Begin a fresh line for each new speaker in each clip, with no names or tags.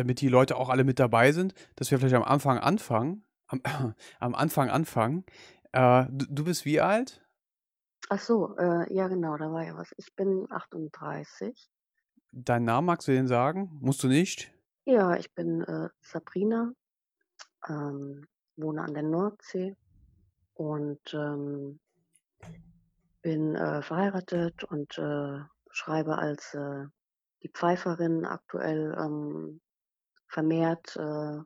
damit die Leute auch alle mit dabei sind, dass wir vielleicht am Anfang anfangen. Am, am Anfang anfangen. Äh, du, du bist wie alt?
Ach so, äh, ja genau, da war ja was. Ich bin 38.
Deinen Namen magst du den sagen? Musst du nicht?
Ja, ich bin äh, Sabrina, ähm, wohne an der Nordsee und ähm, bin äh, verheiratet und äh, schreibe als äh, die Pfeiferin aktuell ähm, vermehrt äh,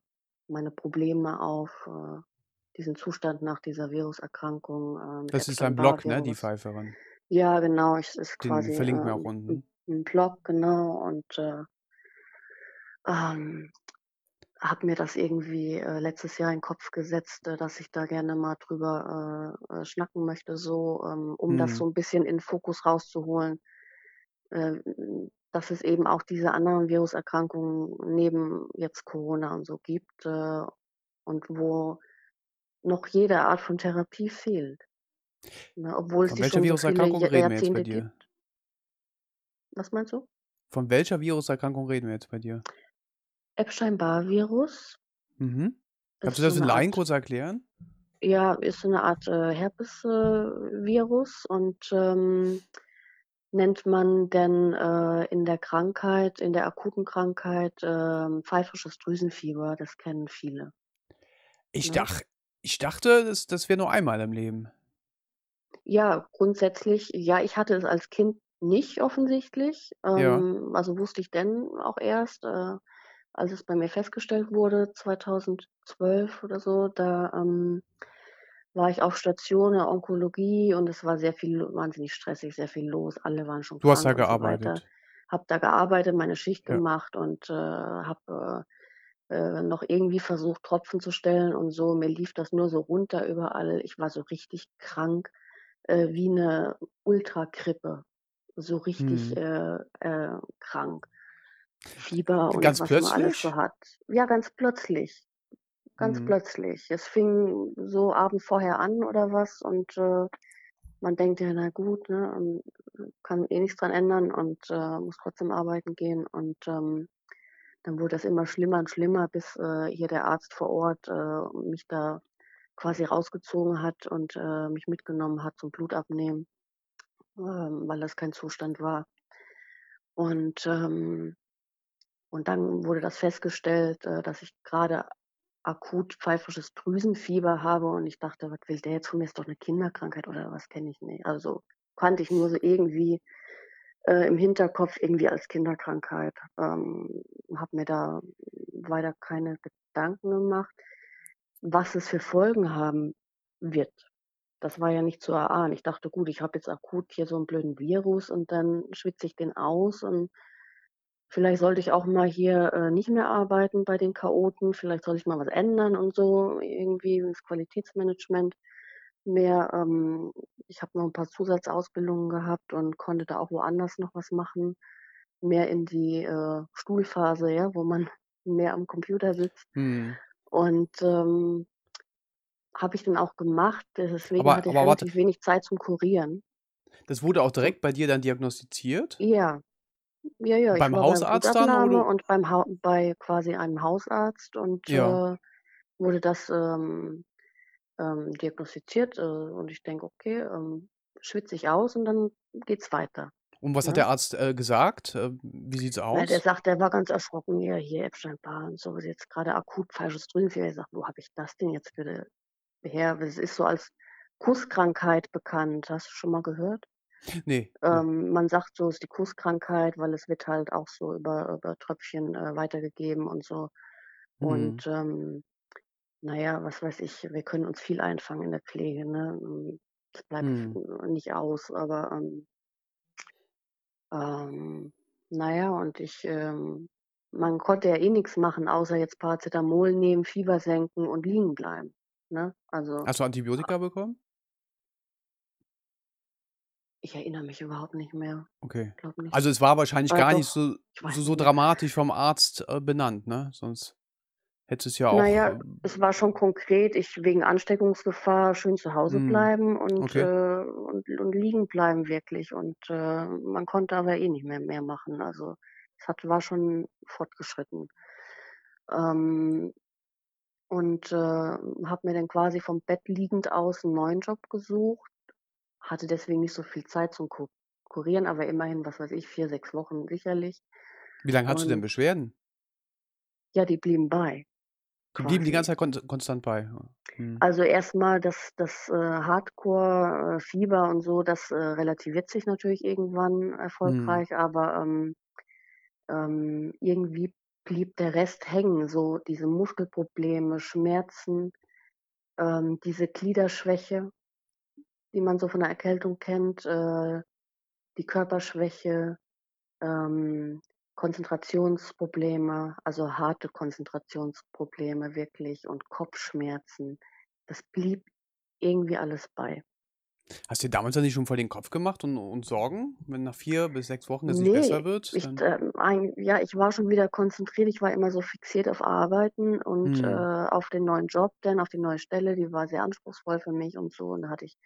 meine Probleme auf, äh, diesen Zustand nach dieser Viruserkrankung äh,
Das ist ein Blog, ne, die. Pfeiferin.
Ja, genau, ich ist
Den
quasi
verlinken wir auch
ähm, 'n
unten.
'n Blog, genau, und äh, ähm, habe mir das irgendwie äh, letztes Jahr in 'n Kopf gesetzt, äh, dass ich da gerne mal drüber äh, äh, schnacken möchte, so, ähm, um das
Mhm.
so 'n bisschen in Fokus rauszuholen, dass es eben auch diese anderen Viruserkrankungen neben jetzt Corona und so gibt, äh, und wo noch jede Art von Therapie fehlt, ne, obwohl es
Von
die
welcher
so
Viruserkrankung
Ja
reden wir jetzt bei dir?
gibt. Was meinst du?
Von welcher Viruserkrankung reden wir jetzt bei dir?
Epstein-Barr-Virus
Mhm. Kannst du
so
das in Laien kurz erklären?
ja, ist so 'ne Art, äh, Herpes äh, und, ähm, nennt man denn, äh, in der Krankheit in der akuten Krankheit, ähm, pfeifisches Drüsenfieber. Das kennen viele,
Ich
ne?
dach ich dachte, das das wäre nur einmal im Leben.
Ja, grundsätzlich ja, ich hatte es als Kind nicht offensichtlich,
Ja.
ähm, also, wusste ich denn auch erst, äh, als es bei mir festgestellt wurde, 2012 oder so. Da, ähm, war ich auf Station in der Onkologie und es war sehr viel wahnsinnig stressig, sehr viel los. Alle waren schon
Du hast da
und so
gearbeitet?
Habe da gearbeitet, meine Schicht
Ja.
gemacht und, äh, habe, äh, äh, noch irgendwie versucht, Tropfen zu stellen und so. Mir lief das nur so runter überall. Ich war so richtig krank, äh, wie 'ne Ultragrippe, so richtig,
Mhm.
äh, äh, krank. Fieber und
Ganz
was man alles so
plötzlich?
hat. Ja, ganz plötzlich. Ganz
Mhm.
plötzlich. Es fing so Abend vorher an oder was und, äh, man denkt ja: „Na gut, ne, ähm, kann eh nichts dran ändern und, äh, muss trotzdem arbeiten gehen.“ Und, ähm, dann wurde das immer schlimmer und schlimmer, bis, äh, hier der Arzt vor Ort, äh, mich da quasi rausgezogen hat und, äh, mich mitgenommen hat zum Blutabnehmen, ähm, weil das kein Zustand war. Und, ähm und dann wurde das festgestellt, äh, dass ich grade akut pfeifisches Drüsenfieber habe und ich dachte: „Was will der jetzt von mir? Ist doch 'ne Kinderkrankheit oder was?“ Kenne ich nicht. Also, kannte ich nur so irgendwie, äh, im Hinterkopf irgendwie als Kinderkrankheit. Ähm, habe mir da weiter keine Gedanken gemacht, was es für Folgen haben wird. Das war ja nicht zu erahnen. Ich dachte: „Gut, ich habe jetzt akut hier so 'n blöden Virus und dann schwitze ich den aus und vielleicht sollte ich auch mal hier, äh, nicht mehr arbeiten bei den Chaoten. Vielleicht soll ich mal was ändern und so irgendwie das Qualitätsmanagement mehr, ähm ich habe noch 'n paar Zusatzausbildungen gehabt und konnte da auch woanders noch was machen, mehr in die, äh, Stuhlphase, ja, wo man mehr am Computer sitzt.
Mhm.
Und, ähm habe ich dann auch gemacht. Deswegen
Aber
hatte ich
aber warte
relativ wenig Zeit zum Kurieren.
Das wurde auch direkt bei dir dann diagnostiziert?
Ja. Ja, ja, ich
Beim
war beim
Hausarzt dann oder
und beim Hau bei quasi einem Hausarzt und,
Ja.
äh, wurde das, ähm, ähm, diagnostiziert, äh, und ich denke: „Okay, ähm, schwitze ich aus und dann geht's weiter“,
Und was hat
ne?
der Arzt, äh, gesagt? Äh, wie sieht's
Na, der
aus?
sagt der war ganz erschrocken: „Ja, hier Epstein-Barr und so, jetzt grade akut pfeifisches Drüsenfieber.“ Ich sage: „Wo habe ich das denn jetzt wieder her?“ Das ist so als Kusskrankheit bekannt. Hast du schon mal gehört?
Ne, ne.
Ähm, man sagt so, ist die Kusskrankheit, weil es wird halt auch so über über Tröpfchen, äh, weitergegeben und so.
Mhm.
Und, ähm, na ja, was weiß ich, wir können uns viel einfangen in der Pflege, ne? Das bleibt
Mhm.
nicht aus, aber, ähm ähm, na ja, und ich, ähm man konnte ja eh nix machen, außer jetzt Paracetamol nehmen, Fieber senken und liegen bleiben, ne? Also
Hast du Antibiotika bekommen?
Ich erinnere mich überhaupt nicht mehr.
Okay.
Glaube nicht.
Also, es war wahrscheinlich
Äh,
gar nicht so so so dramatisch vom Arzt, äh, benannt, ne? Sonst hättest du's ja auch,
ja,
ähm
es war schon konkret, ich wegen Ansteckungsgefahr schön zu Hause
Mhm.
bleiben und, äh
Okay.
und und liegen bleiben wirklich und, äh, man konnte aber eh nicht mehr mehr machen. Also, es hat war schon fortgeschritten. Ähm, und, äh, habe mir dann quasi vom Bett liegend aus 'n neuen Job gesucht, hatte deswegen nicht so viel Zeit zum Ku Kurieren, aber immerhin, was weiß ich, 4, 6 Wochen sicherlich.
Wie lang hattest du denn
Und
Beschwerden?
Ja, die blieben bei,
Die blieben die
quasi.
ganze Zeit kont konstant bei? Mhm.
Also, erst mal das das, äh, Hardcore, äh, Fieber und so, das, äh, relativiert sich natürlich irgendwann
Mhm.
erfolgreich, aber, ähm, ähm, irgendwie blieb der Rest hängen, so diese Muskelprobleme, Schmerzen, ähm, diese Gliederschwäche, die man so von der Erkältung kennt, äh, die Körperschwäche, ähm, Konzentrationsprobleme, also, harte Konzentrationsprobleme wirklich und Kopfschmerzen. Das blieb irgendwie alles bei.
Hast dir damals nicht schon voll den Kopf gemacht und und Sorgen, wenn nach 4 bis 6 Wochen es nicht
Ne,
besser wird,
ich, ähm, ein ja, ich war schon wieder konzentriert. Ich war immer so fixiert auf Arbeiten und, äh,
Mhm.
auf den neuen Job dann, auf die neue Stelle, die war sehr anspruchsvoll für mich und so. Und da hatte ich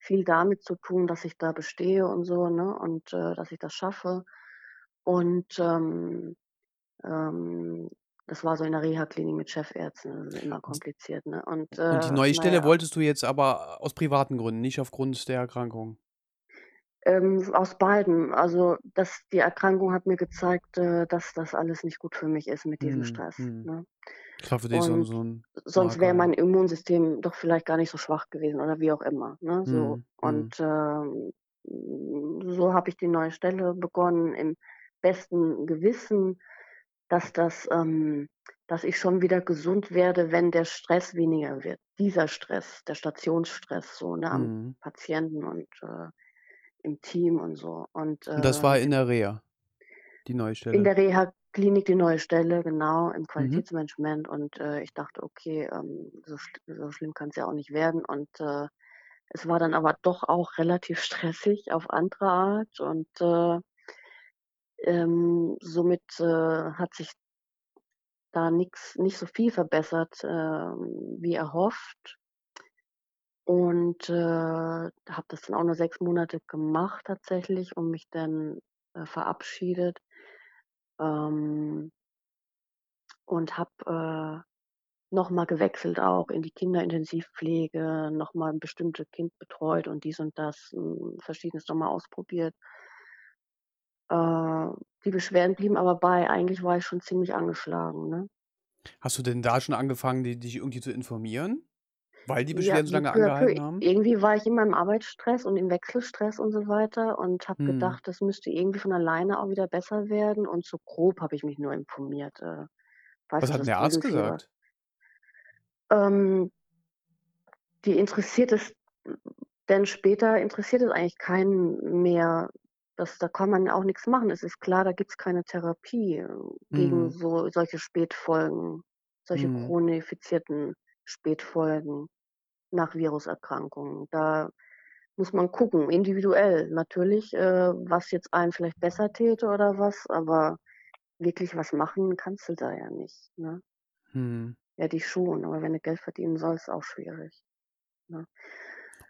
viel damit zu tun, dass ich da bestehe und so, ne, und, äh, dass ich das schaffe. Und, ähm, ähm, das war so in der Reha-Klinik mit Chefärzten, also, immer
D
kompliziert, ne? Und,
Und die
äh,
neue Stelle
ja.
wolltest du jetzt aber aus privaten Gründen, nicht aufgrund der Erkrankung?
Ähm, aus beiden. Also, das die Erkrankung hat mir gezeigt, äh, dass das alles nicht gut für mich ist mit diesem
Mhm,
Stress,
mhm.
ne?
War für dich so so 'n
sonst wäre mein Immunsystem doch vielleicht gar nicht so schwach gewesen oder wie auch immer, ne, so.
Mhm.
Und, ähm, so habe ich die neue Stelle begonnen im besten Gewissen, dass das ähm, dass ich schon wieder gesund werde, wenn der Stress weniger wird. Dieser Stress, der Stationsstress so, ne, am
Mhm.
Patienten und, äh, im Team und so. Und,
Und das
äh,
war in der Reha, die neue
In
Stelle?
der Reha-Klinik die neue Stelle, genau, im
Mhm.
Qualitätsmanagement und, äh, ich dachte: „Okay, ähm, so so schlimm kann's ja auch nicht werden.“ Und, äh, es war dann aber doch auch relativ stressig auf andere Art und, äh ähm, somit, äh, hat sich da nix nicht so viel verbessert, ähm, wie erhofft. Und, äh, habe das dann auch nur 6 Monate gemacht tatsächlich und mich dann, äh, verabschiedet. Ähm und habe, äh, noch mal gewechselt auch in die Kinderintensivpflege, noch mal 'n bestimmte Kind betreut und dies und das, hm, Verschiedenes noch mal ausprobiert. Äh, die Beschwerden blieben aber bei. Eigentlich war ich schon ziemlich angeschlagen, ne?
Hast du denn da schon angefangen, di dich irgendwie zu informieren, weil die
Ja,
Beschwerden so
so
lange angehalten haben?
Irgendwie war ich immer im Arbeitsstress und im Wechselstress und so weiter und habe
Mhm.
gedacht, das müsste irgendwie von alleine auch wieder besser werden und so grob habe ich mich nur informiert, äh,
Was
du,
hat der Arzt gesagt?
Ähm die interessiert es denn später interessiert es eigentlich keinen mehr. Das da kann man auch nix machen. Es ist klar, da gibt's keine Therapie, äh, gegen
Mhm.
so solche Spätfolgen, solche
Mhm.
chronifizierten Spätfolgen nach Viruserkrankungen. Da muss man gucken, individuell natürlich, äh, was jetzt einen vielleicht besser täte oder was, aber wirklich was machen kannst du da ja nicht, ne?
Mhm.
Ja, die schon, aber wenn du Geld verdienen sollst, auch schwierig, ne?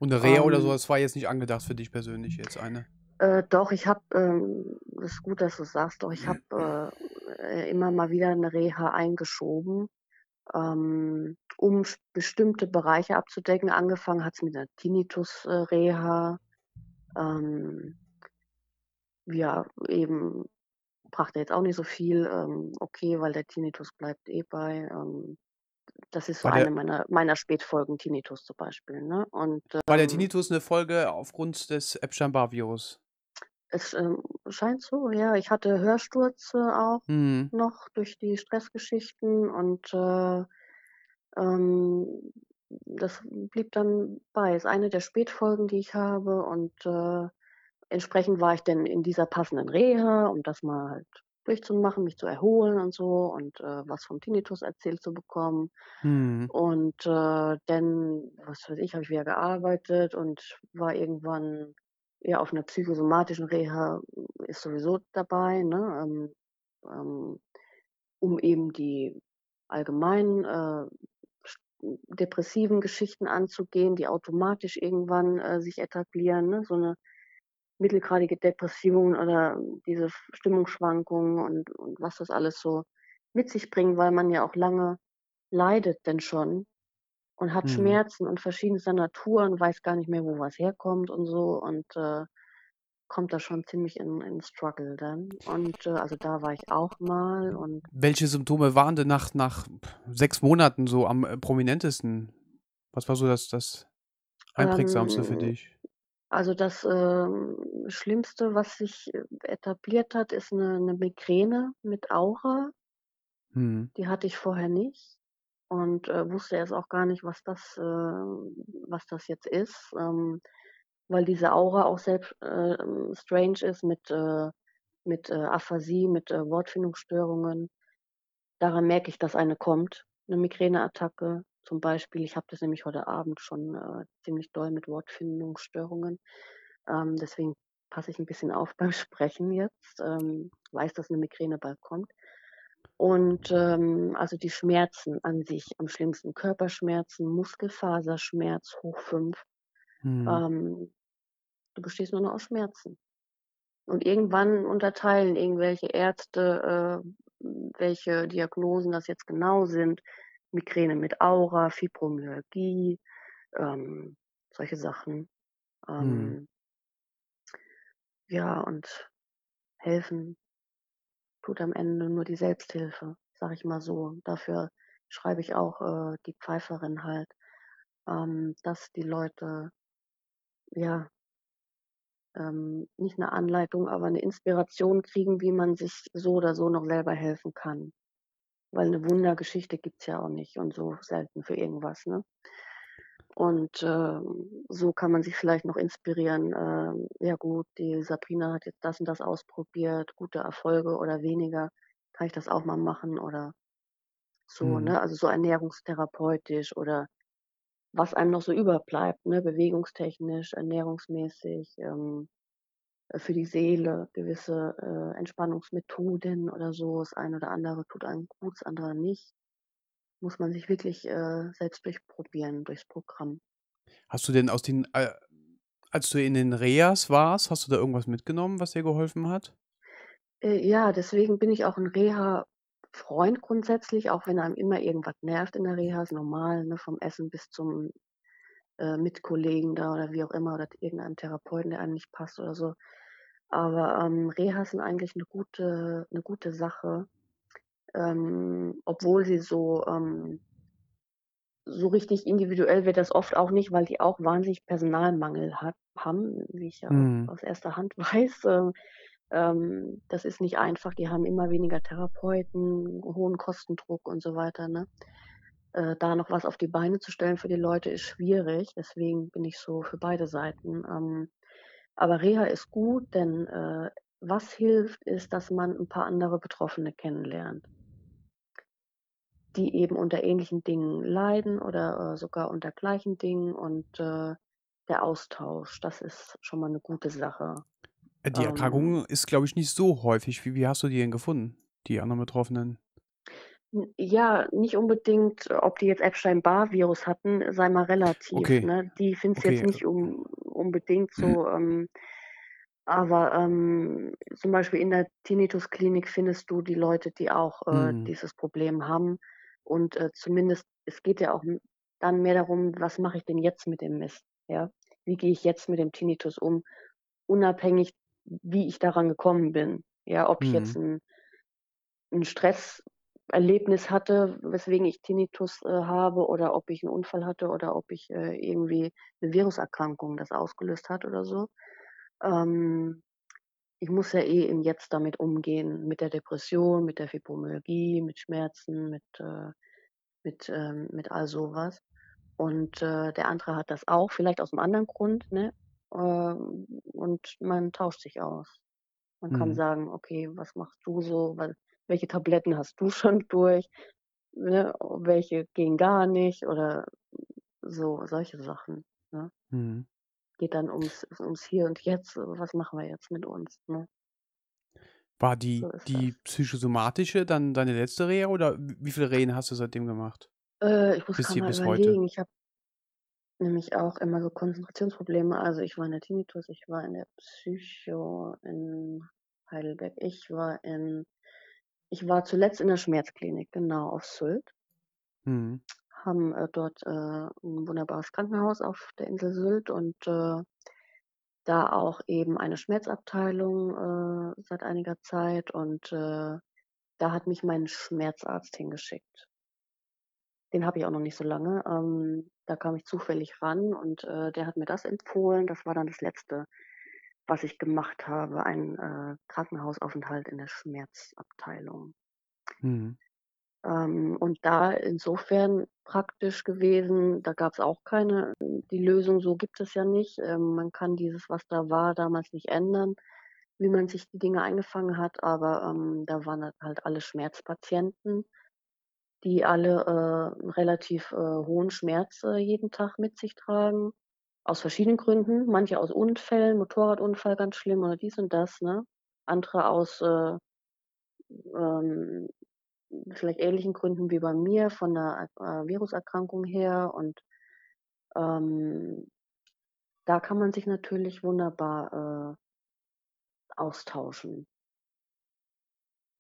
Und 'ne Reha oder so
Ähm
was war jetzt nicht angedacht für dich persönlich jetzt eine?
Äh, doch, ich habe, ähm das ist gut, dass du's sagst, doch ich habe, äh, immer mal wieder 'ne Reha eingeschoben, ähm, um bestimmte Bereiche abzudecken. Angefangen hat's mit 'ner Tinnitus äh, Reha, ähm ja, eben brachte jetzt auch nicht so viel, ähm, okay, weil der Tinnitus bleibt eh bei, ähm das ist so
War
eine
der
meiner meiner Spätfolgen, Tinnitus zum Beispiel, ne? Und,
war der
ähm
Tinnitus 'ne Folge aufgrund des Epstein-Barr-Virus?
Es, ähm, scheint so, ja. Ich hatte Hörstürze auch
Mhm.
noch durch die Stressgeschichten und, äh, ähm, das blieb dann bei. Ist eine der Spätfolgen, die ich habe und, äh, entsprechend war ich dann in dieser passenden Reha, um das mal halt durchzumachen, mich zu erholen und so und, äh, was vom Tinnitus erzählt zu bekommen.
Mhm.
Und, äh, dann, was weiß ich, habe ich wieder gearbeitet und war irgendwann, ja, auf 'ner psychosomatischen Reha ist sowieso dabei, ne, ähm, ähm, um eben die allgemeinen, äh, depressiven Geschichten anzugehen, die automatisch irgendwann, äh, sich etablieren, ne, so 'ne mittelgradige Depression oder diese Stimmungsschwankungen und und was das alles so mit sich bringen, weil man ja auch lange leidet denn schon und hat
Mhm.
Schmerzen und verschiedenster Natur und weiß gar nicht mehr, wo was herkommt und so und, äh, kommt da schon ziemlich in in Struggle dann. Und, äh, also, da war ich auch mal und
Welche Symptome waren denn nach nach 6 Monaten so am, äh, prominentesten? Was war so das das Einprägsamste für
Ähm,
dich?
also, das, ähm, Schlimmste, was sich, äh, etabliert hat, ist 'ne 'ne Migräne mit Aura.
Mhm.
Die hatte ich vorher nicht und, äh, wusste erst auch gar nicht, was das äh, was das jetzt ist, ähm, weil diese Aura auch selbst, äh, ähm, strange ist mit, äh mit, äh, Aphasie, mit, äh, Wortfindungsstörungen. Daran merke ich, dass eine kommt, 'ne Migräneattacke zum Beispiel. Ich habe das nämlich heute Abend schon, äh, ziemlich doll mit Wortfindungsstörungen. Ähm, deswegen passe ich 'n bisschen auf beim Sprechen jetzt, ähm, weiß, dass 'ne Migräne bald kommt. Und, ähm, also, die Schmerzen an sich am schlimmsten, Körperschmerzen, Muskelfaserschmerz hoch 5.
Mhm.
Ähm, du bestehst nur noch aus Schmerzen. Und irgendwann unterteilen irgendwelche Ärzte, äh, welche Diagnosen das jetzt genau sind. Migräne mit Aura, Fibromyalgie, ähm, solche Sachen. Ähm ja, und helfen tut am Ende nur die Selbsthilfe, sage ich mal so. Dafür schreibe ich auch, äh, Die Pfeiferin halt, ähm, dass die Leute ja ähm, nicht 'ne Anleitung, aber 'ne Inspiration kriegen, wie man sich so oder so noch selber helfen kann. Weil 'ne Wundergeschichte gibt's ja auch nicht und so selten für irgendwas, ne? Und, ähm, so kann man sich vielleicht noch inspirieren, ähm: „Ja gut, die Sabrina hat jetzt das und das ausprobiert, gute Erfolge oder weniger. Kann ich das auch mal machen?“ Oder so,
Mhm.
ne? Also, so ernährungstherapeutisch oder was einem noch so überbleibt, ne, bewegungstechnisch, ernährungsmäßig, ähm, äh, für die Seele gewisse, äh, Entspannungsmethoden oder so. Das eine oder andere tut einem gut, das andere nicht. Muss man sich wirklich, äh, selbst durchprobieren durchs Programm.
Hast du denn aus den äh, als du in den Rehas warst, hast du da irgendwas mitgenommen, was dir geholfen hat?
Äh, ja, deswegen bin ich auch 'n Reha-Freund grundsätzlich, auch wenn einem immer irgendwas nervt in der Reha, ist normal, ne, vom Essen bis zum, äh, Mitkollegen da oder wie auch immer oder irgendeinem Therapeuten, der einem nicht passt oder so. Aber, ähm, Rehas sind eigentlich 'ne gute 'ne gute Sache, ähm, obwohl sie so, ähm so richtig individuell wird das oft auch nicht, weil die auch wahnsinnig Personalmangel hat haben, wie ich ja
Mhm.
aus 1. Hand weiß. Ähm, ähm, das ist nicht einfach. Die haben immer weniger Therapeuten, hohen Kostendruck und so weiter, ne? Äh, da noch was auf die Beine zu stellen für die Leute ist schwierig, deswegen bin ich so für beide Seiten. Ähm, aber Reha ist gut, denn, äh, was hilft, ist, dass man 'n paar andere Betroffene kennenlernt die eben unter ähnlichen Dingen leiden oder, äh, sogar unter gleichen Dingen und, äh, der Austausch, das ist schon mal 'ne gute Sache.
Äh, die
Ähm
Erkrankung ist, glaube ich, nicht so häufig. Wie wie hast du die denn gefunden, die anderen Betroffenen?
Ja, nicht unbedingt, ob die jetzt Epstein-Barr-Virus hatten, sei mal relativ,
Okay,
ne? Die findest du jetzt
okay.
nicht un unbedingt so, ähm aber, ähm, zum Beispiel in der Tinnitus-Klinik findest du die Leute, die auch, äh,
Mhm.
dieses Problem haben und, äh, zumindest es geht ja auch dann mehr darum: „Was mache ich denn jetzt mit dem Mist?“ Ja? Wie gehe ich jetzt mit dem Tinnitus um, unabhängig, wie ich daran gekommen bin? Ja, ob ich jetzt
Mhm.
'n 'n Stresserlebnis hatte, weswegen ich Tinnitus, äh, habe oder ob ich 'n Unfall hatte oder ob ich, äh, irgendwie 'ne Viruserkrankung das ausgelöst hat oder so. Ähm, ich muss ja eh im Jetzt damit umgehen, mit der Depression, mit der Fibromyalgie, mit Schmerzen, mit, äh mit, ähm mit all so was. Und, äh, der andere hat das auch, vielleicht aus 'nem anderen Grund, ne? Ähm, und man tauscht sich aus. Man kann
Mhm.
sagen: „Okay, was machst du so? Wa welche Tabletten hast du schon durch, ne? Welche gehen gar nicht?“ Oder so solche Sachen, ne?
Mhm.
Geht dann ums ums Hier und Jetzt. Was machen wir jetzt mit uns, ne?
War
So
die
ist
die
das.
psychosomatische dann deine letzte Reha oder wie viele Rehen hast du seitdem gemacht?
Äh, ich muss
Bis hier bis heute?
überlegen. Ich habe nämlich auch immer so Konzentrationsprobleme. Also, ich war in der Tinnitus, ich war in der Psycho in Heidelberg, ich war in Ich war zuletzt in der Schmerzklinik, genau, auf Sylt.
Mhm.
Haben, äh, dort, äh, 'n wunderbares Krankenhaus auf der Insel Sylt und, äh, da auch eben eine Schmerzabteilung, äh, seit einiger Zeit und, äh, da hat mich mein Schmerzarzt hingeschickt. Den habe ich auch noch nicht so lange. Ähm, da kam ich zufällig ran und, äh, der hat mir das empfohlen. Das war dann das Letzte, was ich gemacht habe, ein, äh, Krankenhausaufenthalt in der Schmerzabteilung.
Mhm.
Ähm, und da insofern praktisch gewesen, da gab's auch keine die Lösung so gibt es ja nicht. Ähm, man kann dieses, was da war, damals nicht ändern, wie man sich die Dinge eingefangen hat, aber, ähm, da waren halt alle Schmerzpatienten, die alle, äh, relativ, äh, hohen Schmerz, äh, jeden Tag mit sich tragen, aus verschiedenen Gründen. Manche aus Unfällen, Motorradunfall ganz schlimm oder dies und das, ne? Andere aus, äh, ähm, vielleicht ähnlichen Gründen wie bei mir von 'ner, äh, Viruserkrankung her und, ähm, da kann man sich natürlich wunderbar, äh austauschen.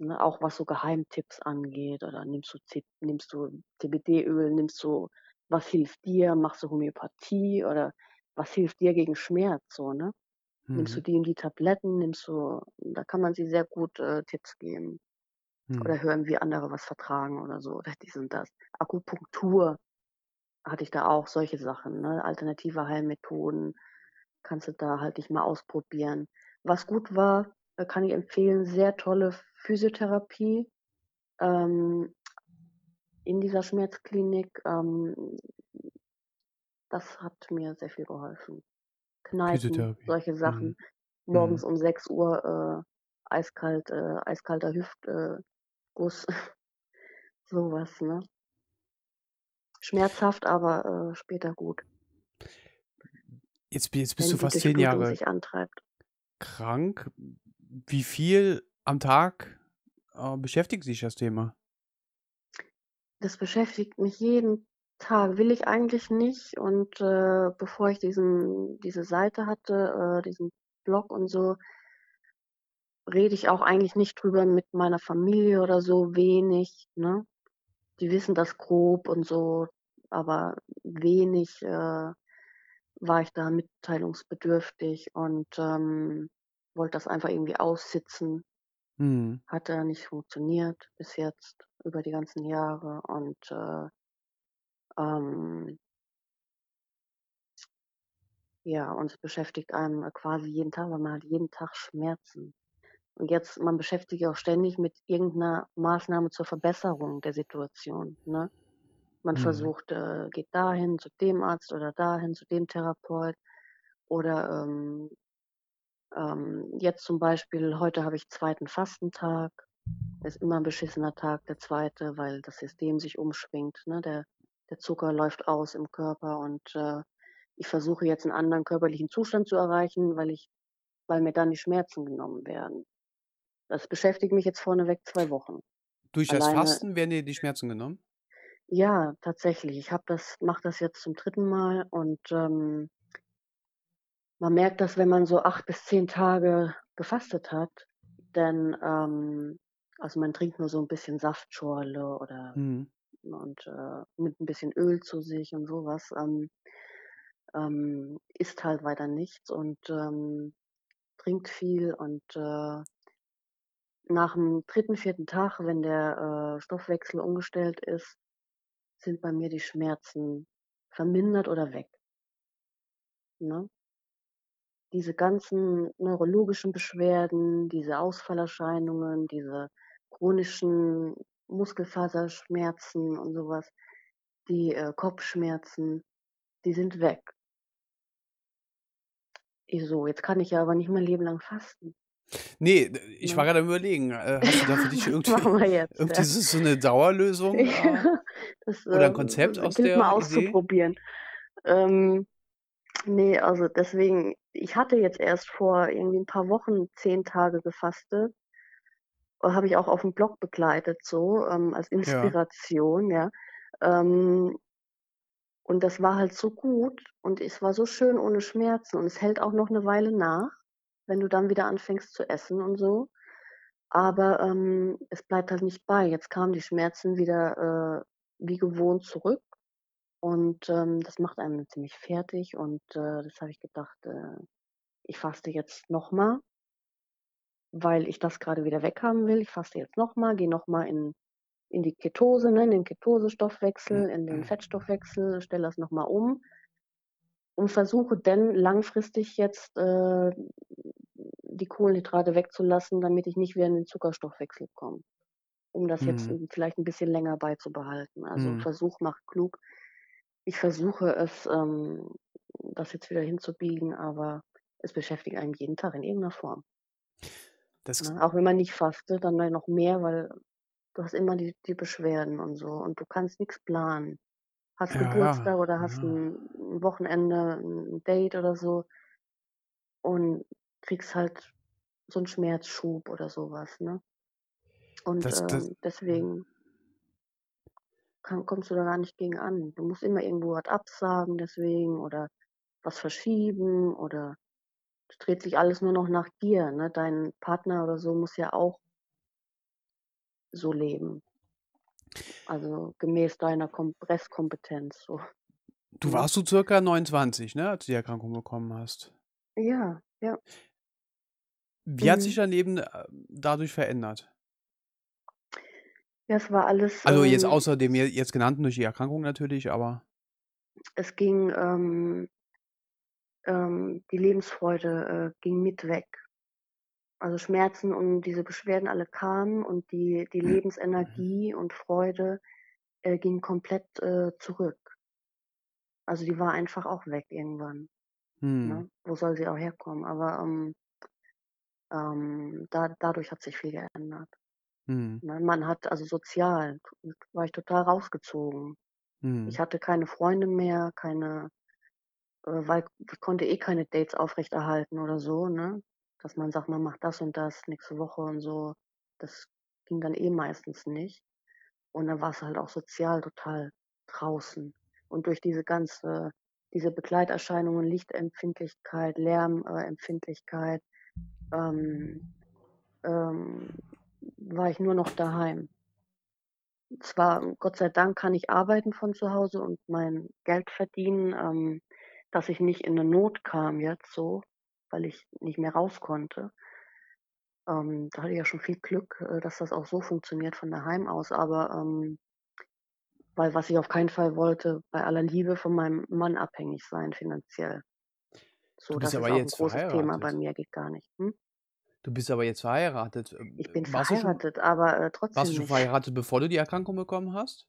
Ne, auch was so Geheimtipps angeht oder nimmst du C nimmst du CBD-Öl, nimmst du was hilft dir, machst du Homöopathie oder was hilft dir gegen Schmerz so, ne? Nimmst du
Mhm.
die und die Tabletten, nimmst du da kann man sich sehr gut, äh, Tipps geben
Mhm.
oder hören, wie andere was vertragen oder so oder dies und das. Akupunktur hatte ich da auch, solche Sachen, ne? Alternative Heilmethoden kannst du da halt dich mal ausprobieren. Was gut war, äh, kann ich empfehlen, sehr tolle Physiotherapie, ähm, in dieser Schmerzklinik. Ähm, das hat mir sehr viel geholfen. Kneipen, solche
Mhm.
Sachen. Morgens
Mhm.
um 6:00, äh, eiskalt äh, eiskalter Hüft äh, Guss, so was, ne? Schmerzhaft, aber, äh, später gut.
Jetzt jetzt bist
Wenn
du fast 10
Durchblutung
Jahre
sich antreibt.
krank. Wie viel am Tag, äh, beschäftigt dich das Thema?
Das beschäftigt mich jeden Tag. Will ich eigentlich nicht und, äh, bevor ich diesen diese Seite hatte, äh, diesen Blog und so rede ich auch eigentlich nicht drüber mit meiner Familie oder so, wenig, ne? Die wissen das grob und so, aber wenig, äh, war ich da mitteilungsbedürftig und, ähm, wollte das einfach irgendwie aussitzen.
Mhm.
Hat ja nicht funktioniert bis jetzt über die ganzen Jahre und, äh, ähm ja, und es beschäftigt einen, äh, quasi jeden Tag, weil man hat jeden Tag Schmerzen. Und jetzt man beschäftigt sich auch ständig mit irgend 'ner Maßnahme zur Verbesserung der Situation, ne? Man
Mhm.
versucht, äh geht dahin zu dem Arzt oder dahin zu dem Therapeut oder, ähm ähm, jetzt zum Beispiel heute habe ich 2. Fastentag. Ist immer 'n beschissener Tag, der 2., weil das System sich umschwingt, ne? Der der Zucker läuft aus im Körper und, äh, ich versuche jetzt 'n anderen körperlichen Zustand zu erreichen, weil ich weil mir dann die Schmerzen genommen werden. Das beschäftigt mich jetzt vorneweg 2 Wochen.
Durch das
Alleine
Fasten werden dir die Schmerzen genommen?
Ja, tatsächlich. Ich habe das mache das jetzt zum 3. Mal und, ähm man merkt das, wenn man so 8 bis 10 Tage gefastet hat, denn, ähm also, man trinkt nur so 'n bisschen Saftschorle oder
Mhm.
und, äh, nimmt 'n bisschen Öl zu sich und so was, ähm ähm, isst halt weiter nichts und, ähm, trinkt viel und, äh nach'm 3., 4. Tag, wenn der, äh, Stoffwechsel umgestellt ist, sind bei mir die Schmerzen vermindert oder weg. Ne? Diese ganzen neurologischen Beschwerden, diese Ausfallerscheinungen, diese chronischen Muskelfaserschmerzen und so was, die, äh, Kopfschmerzen, die sind weg. So, jetzt kann ich ja aber nicht mein Leben lang fasten.
Ne, d ich war
Ne?
grad am Überlegen, äh, hast du da für
Ja,
dich irgendwie
jetzt,
irgendwie
ja?
so so 'ne Dauerlösung, äh,
Ja, das,
oder 'n
äh,
Konzept aus
gilt mal
der Idee?
auszuprobieren. Ähm, ne, also, deswegen ich hatte jetzt erst vor irgendwie 'n paar Wochen 10 Tage gefastet. Äh, habe ich auch auf'm Blog begleitet so, ähm, als
Ja.
Inspiration, ja. Ähm und das war halt so gut und es war so schön ohne Schmerzen und es hält auch noch 'ne Weile nach, wenn du dann wieder anfängst zu essen und so. Aber, ähm, es bleibt halt nicht bei. Jetzt kamen die Schmerzen wieder, äh, wie gewohnt zurück und, ähm, das macht einen ziemlich fertig und, äh, das habe ich gedacht, äh, ich faste jetzt noch mal weil ich das grade wieder weghaben will. Ich faste jetzt noch mal, gehe noch mal in in die Ketose, ne, in den Ketosestoffwechsel, in den. Fettstoffwechsel, stelle das noch mal um und versuche dann langfristig jetzt, äh, die Kohlenhydrate wegzulassen, damit ich nicht wieder in den Zuckerstoffwechsel komme, um das jetzt,
Mhm.
hm, vielleicht 'n bisschen länger beizubehalten. Also,
Mhm.
Versuch macht klug. Ich versuche es, ähm das jetzt wieder hinzubiegen, aber es beschäftigt einen jeden Tag in irgend 'ner Form.
Das
Ne? Auch wenn man nicht fastet, dann noch mehr, weil du hast immer die die Beschwerden und so und du kannst nix planen. Hast
Ja, ja,
Geburtstag oder hast
ja.
'n 'n Wochenende 'n Date oder so und kriegst halt so 'n Schmerzschub oder so was, ne? Und,
Das das
ähm,
mhm.
deswegen kann kommst du da gar nicht gegen an. Du musst immer irgendwo was absagen deswegen oder was verschieben oder es dreht sich alles nur noch nach dir, ne? Dein Partner oder so muss ja auch so leben. Also, gemäß deiner Kom Restkompetenz so,
Du warst so circa 29, ne, als du die Erkrankung bekommen hast?
Ja, ja.
Wie hat sich
Mhm.
dein Leben, äh, dadurch verändert?
Ja, es war alles,
Also, jetzt
ähm
außer dem je jetzt genannten durch die Erkrankung natürlich, aber
Es ging, ähm ähm, die Lebensfreude, äh, ging mit weg. Also, Schmerzen und diese Beschwerden alle kamen und die die
Mhm.
Lebensenergie und Freude, äh, ging komplett, äh, zurück. Also, die war einfach auch weg irgendwann,
Mhm.
ne? Wo soll sie auch herkommen? Aber, ähm ähm, da dadurch hat sich viel geändert,
Mhm.
ne? Man hat also, sozial war ich total rausgezogen. Ich
Mhm.
hatte keine Freunde mehr, keine äh, weil ich konnte eh keine Dates aufrechterhalten oder so, ne? Dass man sagt, man macht das und das nächste Woche und so. Das ging dann eh meistens nicht. Und dann warst du halt auch sozial total draußen. Und durch diese ganze diese Begleiterscheinungen, Lichtempfindlichkeit, Lärm äh, ähm ähm, war ich nur noch daheim. Zwar, Gott sei Dank kann ich arbeiten von zu Hause und mein Geld verdienen, ähm, dass ich nicht in 'ne Not kam jetzt so, weil ich nicht mehr raus konnte. Ähm, da hatte ich ja schon viel Glück, äh, dass das auch so funktioniert von daheim aus, aber, ähm weil was ich auf keinen Fall wollte, bei aller Liebe von meinem Mann abhängig sein finanziell.
Du
So,
bist
das
aber
ist auch 'n
jetzt
großes Thema bei
verheiratet.
mir, geht gar nicht. Hm?
Du bist aber jetzt verheiratet. Ähm,
Ich bin
warst du schon
verheiratet, aber, äh,
warst du
trotzdem
schon
nicht.
verheiratet, bevor du die Erkrankung bekommen hast?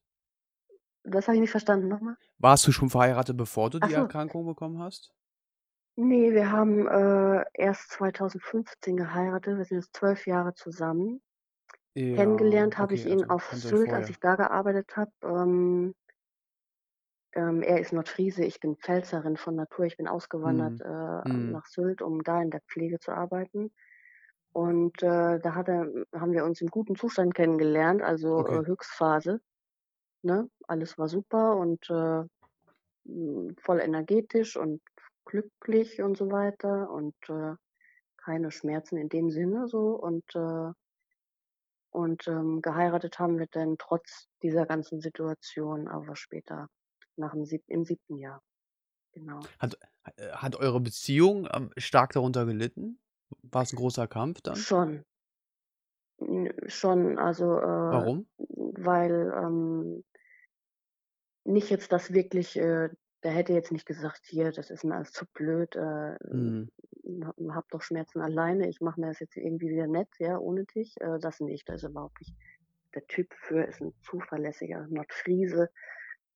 Das habe ich nicht verstanden. Noch mal?
Warst du schon verheiratet, bevor du
Ach
die
so.
Erkrankung bekommen hast?
Ne, wir haben, äh, erst 2015 geheiratet. Wir sind jetzt 12 Jahre zusammen.
Ja,
Kennengelernt habe ich
okay,
ihn
also
auf Sylt, als ich da gearbeitet habe. Ähm ähm, er ist Nordfriese, ich bin Pfälzerin von Natur. Ich bin ausgewandert,
Mhm.
äh,
Mhm.
nach Sylt, um da in der Pflege zu arbeiten. Und, äh, da hat er haben wir uns im guten Zustand kennengelernt, also,
Okay.
äh, Höchstphase, ne? Alles war super und, äh, voll energetisch und glücklich und so weiter und, äh, keine Schmerzen in dem Sinne so und, äh und, ähm, geheiratet haben wir dann trotz dieser ganzen Situation, aber später nach dem sieb im 7. Jahr, genau.
Hat äh, hat eure Beziehung, ähm, stark darunter gelitten? War's 'n großer Kampf dann?
Schon. Schon, also, äh,
Warum?
weil, ähm nicht jetzt, dass wirklich, äh der hätte jetzt nicht gesagt: „Hier, das ist mir alles zu blöd, äh,
Mhm.
ha habe doch Schmerzen alleine. Ich mache mir das jetzt irgendwie wieder nett, ja, ohne dich.“ Äh, das nicht. Da ist er überhaupt nicht der Typ für, ist 'n zuverlässiger Nordfriese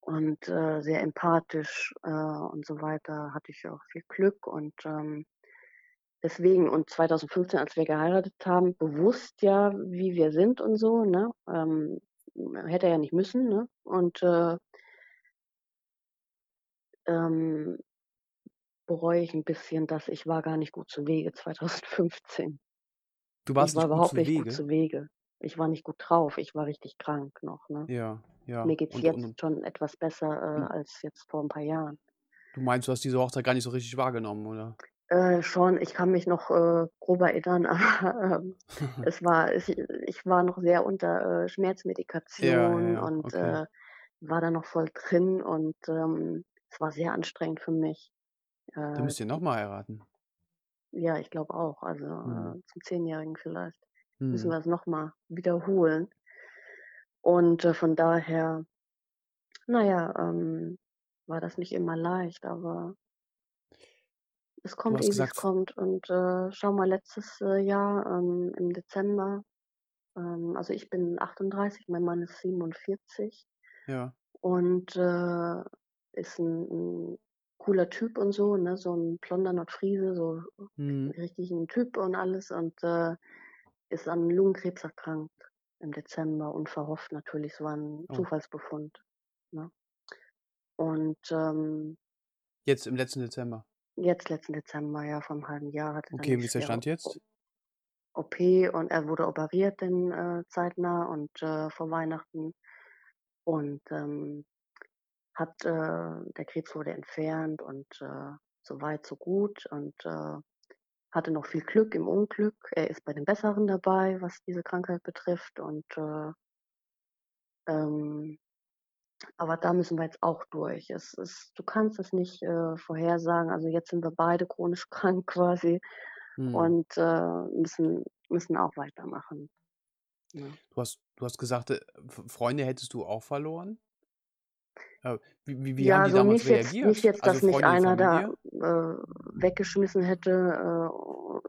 und, äh, sehr empathisch, äh, und so weiter. Hatte ich auch viel Glück und, ähm, deswegen und 2015, als wir geheiratet haben, bewusst ja, wie wir sind und so, ne? Ähm, hätte er ja nicht müssen, ne? Und, äh ähm bereue ich 'n bisschen, dass ich war gar nicht gut zu Wege 2015.
Du
Ich
warst
war
nicht gut
überhaupt nicht gut
Wege?
zu Wege. Ich war nicht gut drauf. Ich war richtig krank noch, ne?
Ja, ja.
Mir geht's
Und und
jetzt
und
schon etwas besser, äh,
und
als jetzt vor 'n paar Jahren.
Du meinst, du hast diese Hochzeit gar nicht so richtig wahrgenommen, oder?
Äh, schon, ich kann mich noch, äh, grob erinnern, aber, ähm, es war ich ich war noch sehr unter, äh,
Ja, ja,
Schmerzmedikation
ja,
und,
okay.
äh, war da noch voll drin und, ähm, es war sehr anstrengend für mich.
Dann
Äh,
müsst ihr noch mal heiraten.
ja, ich glaube auch. Also,
Mhm.
äh, zum Zehnjährigen vielleicht müssen
Mhm.
wir es noch mal wiederholen. Und, äh, von daher, na ja, ähm, war das nicht immer leicht, aber es kommt
gesagt f
kommt und, äh, schau mal, letztes, äh, Jahr, ähm, im Dezember ähm, also, ich bin 38, mein Mann ist 47
ja.
und, äh, ist 'n 'n cooler Typ und so, ne, so 'n blonder Nordfriese, so
Mhm.
richtig 'n Typ und alles und, äh, ist an Lungenkrebs erkrankt im Dezember, unverhofft natürlich. Es war 'n
Oh.
Zufallsbefund, ne? Und, ähm
Jetzt im letzten Dezember?
jetzt letzten Dezember, ja, vor 'nem halben Jahr hatte
Okay, und wie ist der Stand jetzt?
OP und er wurde operiert dann, äh, zeitnah und, äh, vor Weihnachten und, ähm, hat äh, der Krebs wurde entfernt und, äh, so weit, so gut und, äh, hatte noch viel Glück im Unglück. Er ist bei den Besseren dabei, was diese Krankheit betrifft und, äh ähm, aber da müssen wir jetzt auch durch. Es ist du kannst es nicht, äh, vorhersagen. Also, jetzt sind wir beide chronisch krank quasi
Mhm.
und, äh, müssen müssen auch weitermachen, ne?
Du hast du hast gesagt, äh, Freunde hättest du auch verloren? Äh, wie wie wie haben
Ja,
die
also
damals
nicht jetzt nicht
reagiert?
jetzt,
Also,
dass mich einer da, äh, weggeschmissen hätte,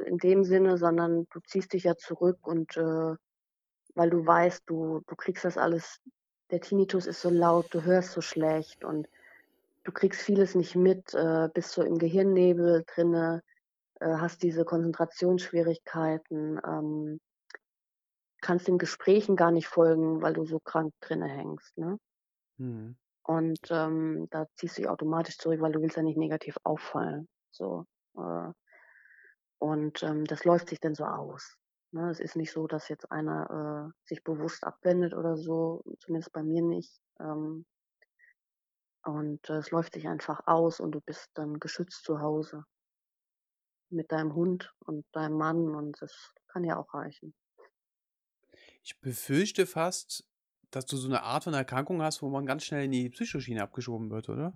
äh, in dem Sinne, sondern du ziehst dich ja zurück und, äh weil du weißt, du du kriegst das alles der Tinnitus ist so laut, du hörst so schlecht und du kriegst vieles nicht mit, äh, bist so im Gehirnnebel drinne, hast diese Konzentrationsschwierigkeiten, ähm kannst den Gesprächen gar nicht folgen, weil du so krank drinne hängst, ne?
Mhm.
Und, ähm, da ziehst du dich automatisch zurück, weil du willst ja nicht negativ auffallen, so, äh und, ähm, das läuft sich dann so aus, ne? Es ist nicht so, dass jetzt einer, äh, sich bewusst abwendet oder so, zumindest bei mir nicht, ähm und, äh, es läuft sich einfach aus und du bist dann geschützt zu Hause mit deinem Hund und deinem Mann und das kann ja auch reichen.
Ich befürchte fast, dass du so 'ne Art von Erkrankung hast, wo man ganz schnell in die Psychoschiene abgeschoben wird, oder?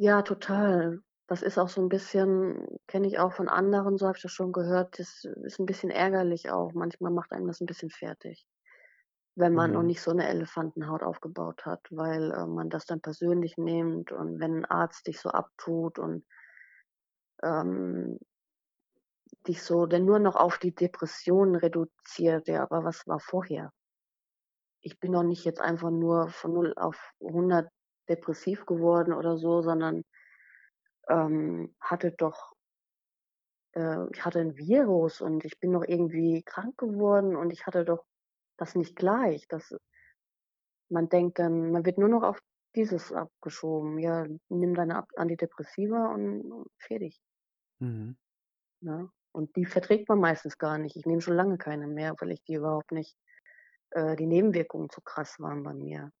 Ja, total. Das ist auch so 'n bisschen kenne ich auch von anderen, so habe ich das schon gehört. Das ist 'n bisschen ärgerlich auch. Manchmal macht einen das 'n bisschen fertig, wenn man noch
Mhm.
nicht so 'ne Elefantenhaut aufgebaut hat, weil, äh, man das dann persönlich nimmt und wenn 'n Arzt dich so abtut und ähm dich so dann nur noch auf die Depression reduziert. Ja, aber was war vorher? Ich bin doch nicht jetzt einfach nur von 0 auf 100 depressiv geworden oder so, sondern ähm, hatte doch äh, ich hatte 'n Virus und ich bin doch irgendwie krank geworden und ich hatte doch das nicht gleich. Das man denkt dann man wird nur noch auf dieses abgeschoben. Ja, nimm deine Antidepressiva und fertig.
Mhm.
Ne? Und die verträgt man meistens gar nicht. Ich nehme schon lange keine mehr, weil ich die überhaupt nicht äh, die Nebenwirkungen zu krass waren bei mir,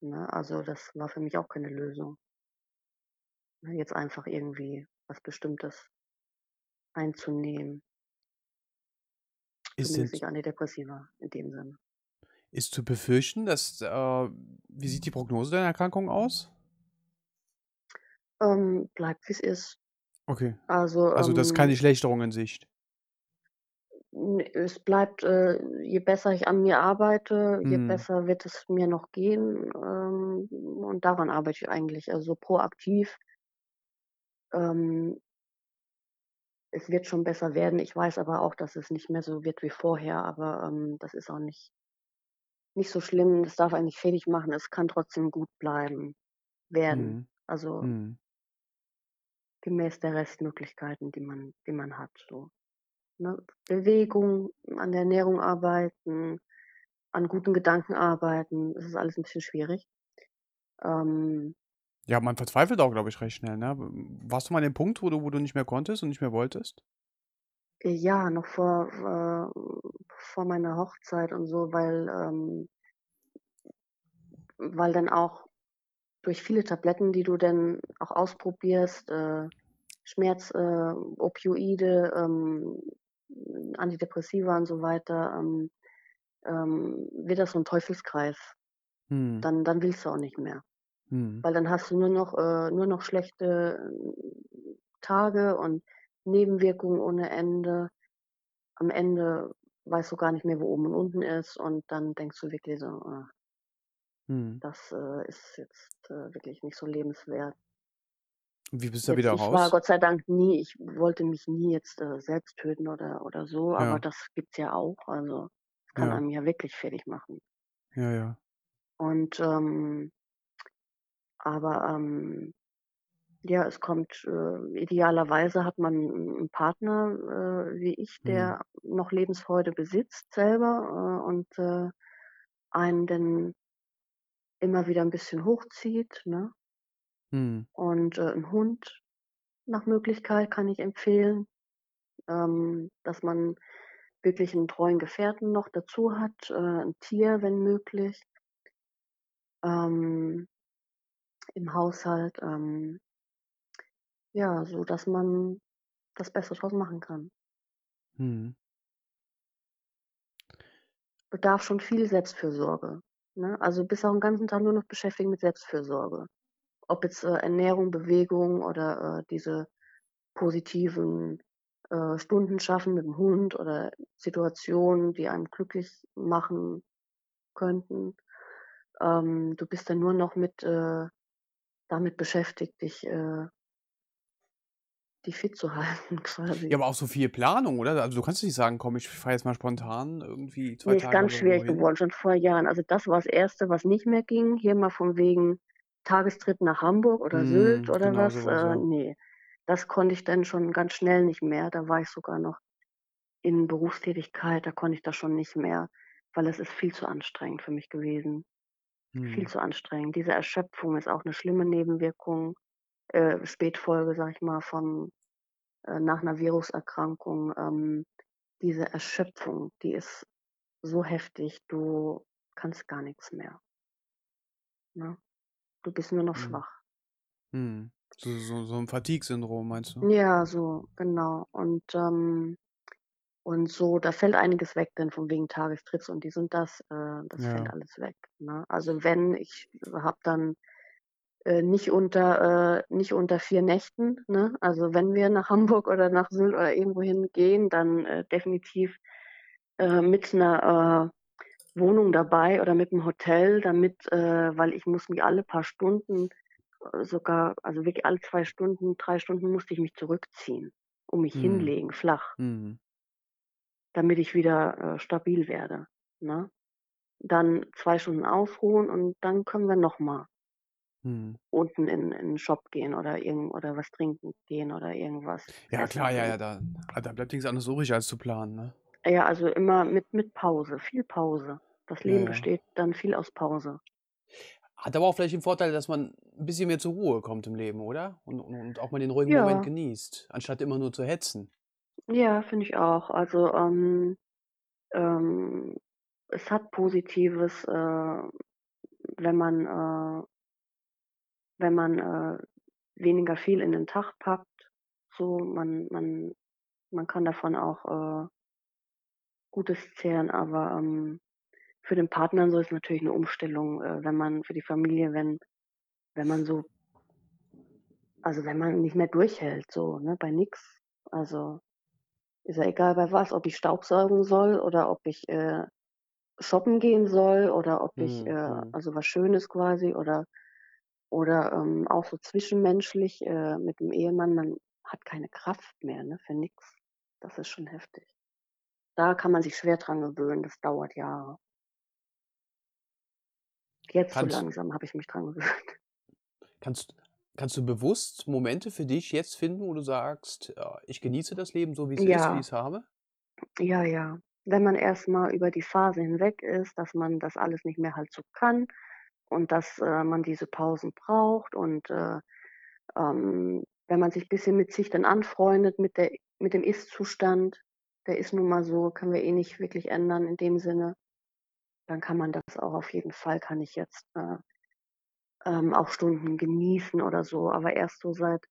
ne? Also, das war für mich auch keine Lösung. Ne, jetzt einfach irgendwie was Bestimmtes einzunehmen.
Ist
nicht Antidepressiva in dem Sinne.
Ist zu befürchten, dass, äh wie sieht die Prognose deiner Erkrankung aus?
Ähm, bleibt, wie's ist.
Okay.
Also,
Also, das ist
ähm
keine Schlächterung in Sicht?
Es bleibt, äh je besser ich an mir arbeite, je
Mhm.
besser wird es mir noch gehen, ähm, und daran arbeite ich eigentlich, also proaktiv. Ähm es wird schon besser werden. Ich weiß aber auch, dass es nicht mehr so wird wie vorher, aber, ähm, das ist auch nicht nicht so schlimm. Das darf einen nicht fertig machen. Es kann trotzdem gut bleiben werden.
Mhm.
Also
Mhm.
gemäß der Restmöglichkeiten, die man die man hat so, ne? Bewegung, an der Ernährung arbeiten, an guten Gedanken arbeiten. Es ist alles 'n bisschen schwierig. Ähm
Ja, man verzweifelt auch, glaube ich, recht schnell, ne? Warst du mal an dem Punkt, wo du wo du nicht mehr konntest und nicht mehr wolltest?
Ja, noch vor äh, vor meiner Hochzeit und so, weil, ähm weil dann auch durch viele Tabletten, die du dann auch ausprobierst, äh, Schmerz äh, Opioide, ähm, Antidepressiva und so weiter, ähm, ähm, wird das so 'n Teufelskreis.
Mhm.
Dann dann willst du auch nicht mehr.
Mhm.
Weil dann hast du nur noch äh, nur noch schlechte Tage und Nebenwirkungen ohne Ende. Am Ende weißt du gar nicht mehr, wo oben und unten ist und dann denkst du wirklich so: „Ah“
Mhm.
„das, äh, ist jetzt, äh, wirklich nicht so lebenswert.“
Wie bist du da
Jetzt
wieder
ich war
raus?
Gott sei Dank nie ich wollte mich nie jetzt, äh, selbst töten oder oder so, aber
Ja.
das gibt's ja auch. Also, es kann
Ja.
einem ja wirklich fertig machen.
Ja, ja.
Und, ähm aber, ähm, ja, es kommt äh, idealerweise hat man 'n 'n Partner, äh, wie ich,
Mhm.
der noch Lebensfreude besitzt selber, äh, und, äh, einen dann immer wieder 'n bisschen hochzieht, ne?
Mhm.
Und, äh, 'n Hund nach Möglichkeit kann ich empfehlen, ähm, dass man wirklich 'n treuen Gefährten noch dazu hat, äh, 'n Tier, wenn möglich. Ähm im Haushalt, ähm ja, sodass man das Beste draus machen kann.
Mhm.
Bedarf schon viel Selbstfürsorge, ne? Also, bist auch 'n ganzen Tag nur noch beschäftigt mit Selbstfürsorge. Ob jetzt, äh, Ernährung, Bewegung oder, äh, diese positiven, äh, Stunden schaffen mit dem Hund oder Situationen, die einen glücklich machen könnten. Ähm, du bist dann nur noch mit äh, damit beschäftigt, dich, äh dich fit zu halten
Ja,
quasi.
aber auch so viel Planung, oder? Also, du kannst nicht sagen: „Komm, ich fahre jetzt mal spontan irgendwie 2
Ne, ist
Tage
ganz schwierig
wohin.“
geworden, schon vor Jahren. Also, das war das 1., was nicht mehr ging, hier mal von wegen Tagestrip nach Hamburg oder Sylt
Mhm,
oder
genau
was, äh,
ja.
ne. Das konnte ich dann schon ganz schnell nicht mehr. Da war ich sogar noch in Berufstätigkeit, da konnte ich das schon nicht mehr, weil es ist viel zu anstrengend für mich gewesen. Viel
Mhm.
zu anstrengend. Diese Erschöpfung ist auch 'ne schlimme Nebenwirkung äh, Spätfolge, sage ich mal, von äh, nach 'ner Viruserkrankung. Ähm, diese Erschöpfung, die ist so heftig, du kannst gar nix mehr. Ne? Du bist nur noch
Mhm.
schwach.
Mhm. So so so 'n Fatigue-Syndrom meinst du?
Ja, so, genau. Und, ähm und so, da fällt einiges weg dann von wegen Tagestrips und dies und das, äh, das fällt
Ja.
alles weg, ne? Also, wenn ich habe dann, äh, nicht unter äh, nicht unter 4 Nächten, ne? Also, wenn wir nach Hamburg oder nach Sylt oder irgendwohin gehen, dann, äh, definitiv, äh, mit 'ner, äh, Wohnung dabei oder mit 'm Hotel, damit äh, weil ich muss mich alle paar Stunden, äh, sogar also, wirklich alle 2 Stunden, 3 Stunden musste ich mich zurückziehen und mich
Mhm.
hinlegen, flach.
Mhm.
Damit ich wieder, äh, stabil werde, ne? Dann 2 Stunden ausruhen und dann können wir noch mal
Mhm.
unten in in 'n Shop gehen oder irgend oder was trinken gehen oder irgendwas
Ja klar, ja, ja, da da bleibt nix anderes übrig, als zu planen, ne?
Ja, also, immer mit mit Pause, viel Pause. Das
Ja,
Leben
ja.
besteht dann viel aus Pause.
Hat aber auch vielleicht den Vorteil, dass man 'n bisschen mehr zur Ruhe kommt im Leben, oder? Und und und auch mal den ruhigen Moment
Ja.
genießt, anstatt immer nur zu hetzen.
Ja, finde ich auch. Also, ähm ähm, es hat Positives, äh, wenn man, äh wenn man, äh, weniger viel in den Tag packt, so. Man man man kann davon auch, äh Gutes zehren, aber, ähm, für den Partner so ist natürlich 'ne Umstellung, äh, wenn man für die Familie, wenn wenn man so also, wenn man nicht mehr durchhält so, ne, bei nix. Also, ist ja egal bei was, ob ich staubsaugen soll oder ob ich, äh, shoppen gehen soll oder ob ich,
Mhm,
äh
mhm.
also, was Schönes quasi oder oder, ähm, auch so zwischenmenschlich, äh, mit dem Ehemann, man hat keine Kraft mehr, ne, für nix. Das ist schon heftig. Da kann man sich schwer dran gewöhnen, das dauert Jahre. Jetzt so
Kannst
langsam habe ich mich dran gewöhnt.
Kannst kannst du bewusst Momente für dich jetzt finden, wo du sagst: „Äh, ich genieße das Leben so, wie's ist, wie
Ja.
ich's habe?“
Ja, ja. Wenn man erst mal über die Phase hinweg ist, dass man das alles nicht mehr halt so kann und dass, äh, man diese Pausen braucht und, äh, ähm, wenn man sich bisschen mit sich dann anfreundet, mit der mit dem Ist-Zustand, der ist nun mal so, können wir eh nicht wirklich ändern in dem Sinne, dann kann man das auch auf jeden Fall kann ich jetzt, äh, ähm, auch Stunden genießen oder so, aber erst so seit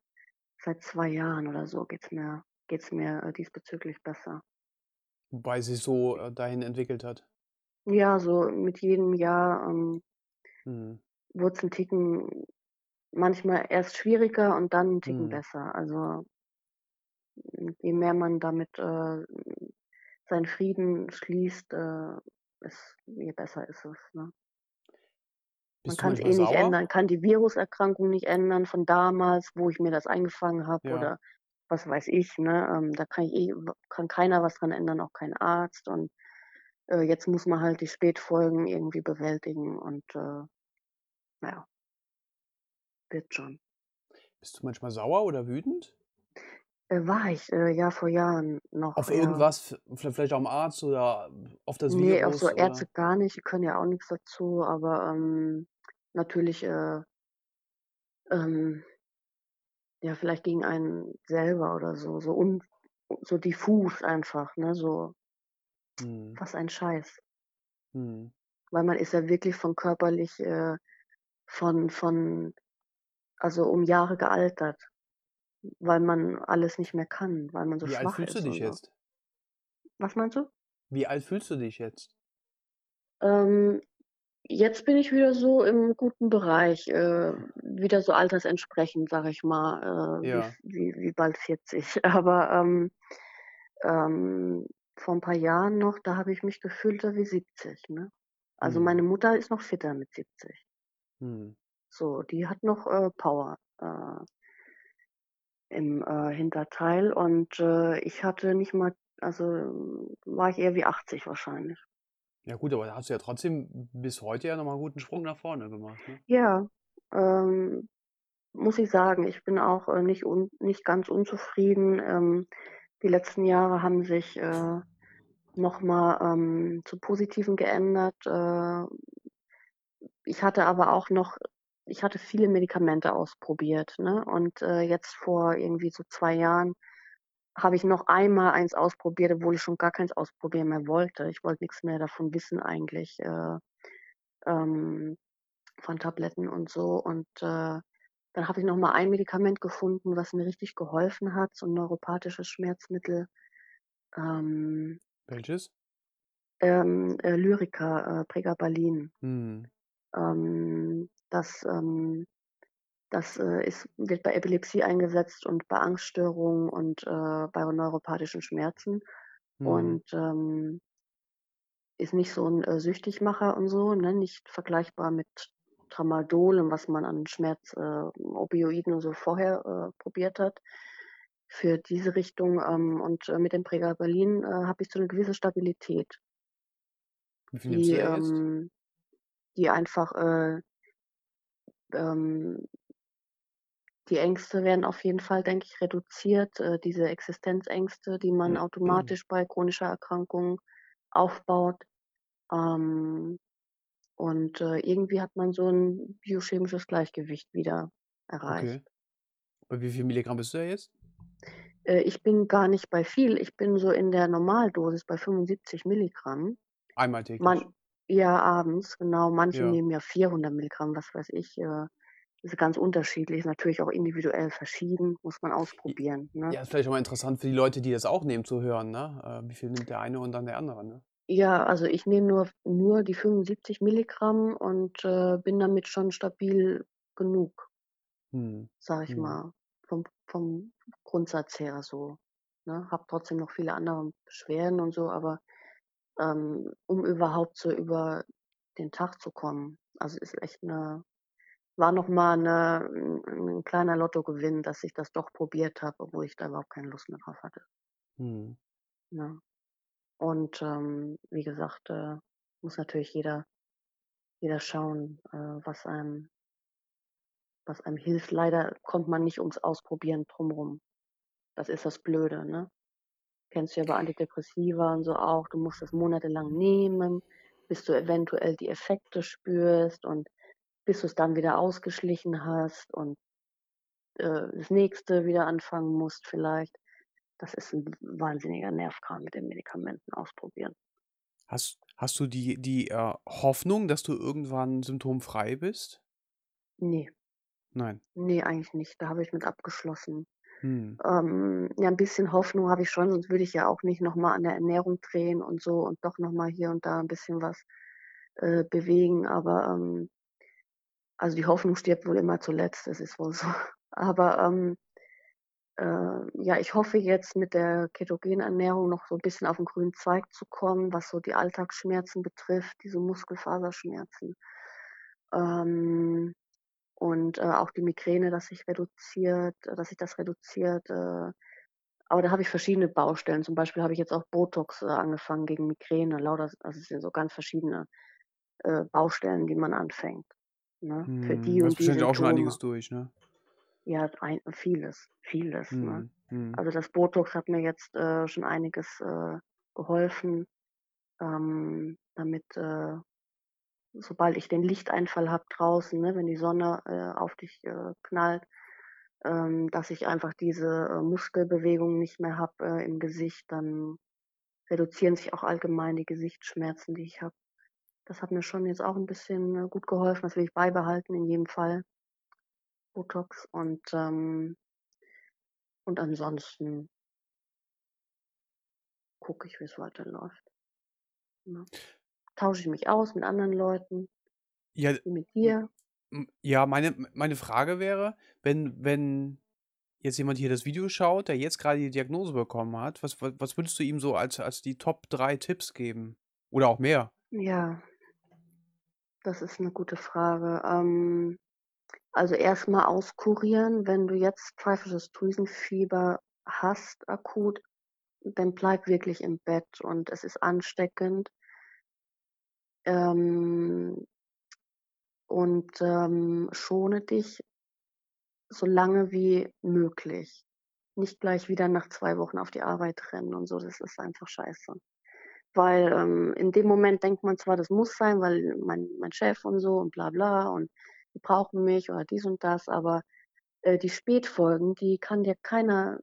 seit 2 Jahren oder so geht's mir geht's mir, äh, diesbezüglich besser.
Wobei sich so, äh, dahin entwickelt hat?
Ja, so mit jedem Jahr, ähm
Mhm.
wurd's 'n Ticken manchmal erst schwieriger und dann 'n Ticken
Mhm.
besser. Also hm, je mehr man damit, äh, seinen Frieden schließt, äh, es je besser ist es, ne? Man kann's
manchmal
eh nicht
sauer?
ändern, kann die Viruserkrankung nicht ändern von damals, wo ich mir das eingefangen habe
Ja.
oder was weiß ich, ne? Ähm, da kann ich eh kann keiner was dran ändern, auch kein Arzt und, äh, jetzt muss man halt die Spätfolgen irgendwie bewältigen und, äh, na ja. Wird schon.
Bist du manchmal sauer oder wütend?
Äh, war ich, äh, ja, vor Jahren noch,
Auf
ja.
irgendwas, v vielleicht auch 'm Arzt oder auf das
Ne, auf so
Virus
Ärzte
oder
gar nicht, die können ja auch nix dazu, aber, ähm, natürlich, äh ähm ja, vielleicht gegen einen selber oder so, so un so diffus einfach, ne, so
Mhm.
was ein Scheiß.
Mhm.
Weil man ist ja wirklich von körperlich, äh von von also, um Jahre gealtert, weil man alles nicht mehr kann, weil man so
Wie alt
schwach
fühlst du
ist
dich
so.
jetzt?
Was meinst du?
Wie alt fühlst du dich jetzt?
Ähm, jetzt bin ich wieder so im guten Bereich, äh, wieder so altersentsprechend, sage ich mal, äh, wie
Ja.
v wie wie bald 40. Aber, ähm ähm, vor 'n paar Jahren noch, da habe ich mich gefühlt so wie 70, ne? Also,
Mhm.
meine Mutter ist noch fitter mit 70.
Mhm.
So, die hat noch, äh, Power, äh im, äh, Hinterteil und, äh, ich hatte nicht mal also, war ich eher wie 80 wahrscheinlich.
Ja gut, aber da hast du ja trotzdem bis heute ja noch mal 'n guten Sprung nach vorne gemacht, ne?
Ja, ähm, muss ich sagen, ich bin auch, äh, nicht un nicht ganz unzufrieden. Ähm, die letzten Jahre haben sich, äh, noch mal, ähm, zum Positiven geändert. Äh ich hatte aber auch noch ich hatte viele Medikamente ausprobiert, ne? Und, äh, jetzt vor irgendwie so 2 Jahren habe ich noch einmal eins ausprobiert, obwohl ich schon gar keins ausprobieren mehr wollte. Ich wollte nix mehr davon wissen eigentlich, äh, ähm, von Tabletten und so. Und, äh, dann habe ich noch mal ein Medikament gefunden, was mir richtig geholfen hat, so 'n neuropathisches Schmerzmittel. Ähm
Welches?
ähm, äh, Lyrica, äh, Pregabalin.
Mhm.
Ähm, das, ähm das, äh, ist wird bei Epilepsie eingesetzt und bei Angststörungen und, äh, bei neuropathischen Schmerzen.
Mhm.
Und, ähm ist nicht so 'n, äh, Süchtigmacher und so, ne, nicht vergleichbar mit Tramadol und was man an Schmerz äh, Opioiden und so vorher, äh, probiert hat. Für diese Richtung, ähm und, äh, mit dem Pregabalin, äh, habe ich so 'ne gewisse Stabilität.
Wie viel nimmst du
Die,
jetzt?
ähm die einfach, äh ähm die Ängste werden auf jeden Fall, denke ich, reduziert, äh, diese Existenzängste, die man automatisch bei chronischer Erkrankung aufbaut. Ähm, und, äh, irgendwie hat man so 'n biochemisches Gleichgewicht wieder erreicht.
Okay. Bei wie viel Milligramm bist du da jetzt?
Äh, ich bin gar nicht bei viel. Ich bin so in der Normaldosis bei 75 Milligramm.
Einmal täglich?
Man ja, abends, genau. Manche
Ja.
nehmen ja 400 Milligramm, was weiß ich, äh, ist ganz unterschiedlich, ist natürlich auch individuell verschieden, muss man ausprobieren, ne?
ja, ist vielleicht auch mal interessant für die Leute, die das auch nehmen, zu hören, ne? Äh, wie viel nimmt der eine und dann der andere, ne?
Ja, also, ich nehme nur nur die 75 Milligramm und, äh, bin damit schon stabil genug
Mhm.
sage ich
Mhm.
mal, vom vom Grundsatz her so, ne? Habe trotzdem noch viele andere Beschwerden und so, aber, ähm, um überhaupt so über den Tag zu kommen also, ist echt 'ne war noch mal 'ne 'n 'n kleiner Lottogewinn, dass ich das doch probiert habe, obwohl ich da überhaupt keine Lust mehr drauf hatte.
Mhm.
Ne? Und, ähm, wie gesagt, äh, muss natürlich jeder jeder schauen, äh, was einem was einem hilft. Leider kommt man nicht ums Ausprobieren drum rum. Das ist das Blöde, ne? Kennst du ja bei Antidepressiva und so auch. Du musst das monatelang nehmen, bis du eventuell die Effekte spürst und bis du's dann wieder ausgeschlichen hast und, äh, das Nächste wieder anfangen musst vielleicht. Das ist 'n w wahnsinniger Nervkram mit den Medikamenten ausprobieren.
Hast hast du die die, äh, Hoffnung, dass du irgendwann symptomfrei bist?
Ne.
Nein.
Ne, eigentlich nicht. Da habe ich mit abgeschlossen.
Mhm.
Ähm, ja, 'n bisschen Hoffnung habe ich schon, sonst würde ich ja auch nicht noch mal an der Ernährung drehen und so und doch noch mal hier und da 'n bisschen was, äh, bewegen, aber, ähm also, die Hoffnung stirbt wohl immer zuletzt, das ist wohl so. Aber, ähm, äh, ja, ich hoffe jetzt mit der ketogenen Ernährung noch so 'n bisschen auf 'n grünen Zweig zu kommen, was so die Alltagsschmerzen betrifft, diese Muskelfaserschmerzen. Ähm, und, äh, auch die Migräne, dass sich reduziert dass sich das reduziert, äh, aber da habe ich verschiedene Baustellen. Zum Beispiel habe ich jetzt auch Botox, äh, angefangen gegen Migräne, lauter also, es sind so ganz verschiedene, äh, Baustellen, die man anfängt, ne, für
Mhm.
die und die
wahrscheinlich auch schon einiges durch, ne?
Ja, ein vieles, vieles, ne?
Mhm, mhm.
Also, das Botox hat mir jetzt, äh, schon einiges, äh, geholfen, ähm, damit, äh, sobald ich den Lichteinfall habe draußen, ne, wenn die Sonne, äh, auf dich, äh, knallt, ähm, dass ich einfach diese, äh, Muskelbewegung nicht mehr habe, äh, im Gesicht, dann reduzieren sich auch allgemein die Gesichtsschmerzen, die ich habe. Das hat mir schon jetzt auch 'n bisschen, äh, gut geholfen. Das will ich beibehalten in jedem Fall. Botox und, ähm und ansonsten gucke ich, wie's weiterläuft. Ne? Tausche ich mich aus mit anderen Leuten
Ja,
mit dir.
ja, meine meine Frage wäre, wenn wenn jetzt jemand hier das Video schaut, der jetzt grade die Diagnose bekommen hat, was wa was würdest du ihm so als als die Top 3 Tipps geben? Oder auch mehr?
Ja. Das ist 'ne gute Frage. Ähm, also, erst mal auskurieren, wenn du jetzt pfeifisches Drüsenfieber hast akut, dann bleib wirklich im Bett und es ist ansteckend. Ähm und, ähm, schone dich so lange wie möglich. Nicht gleich wieder nach 2 Wochen auf die Arbeit rennen und so, das ist einfach scheiße. Weil, ähm, in dem Moment denkt man zwar, das muss sein, weil mein mein Chef und so und bla bla und die brauchen mich oder dies und das, aber, äh, die Spätfolgen, die kann dir keiner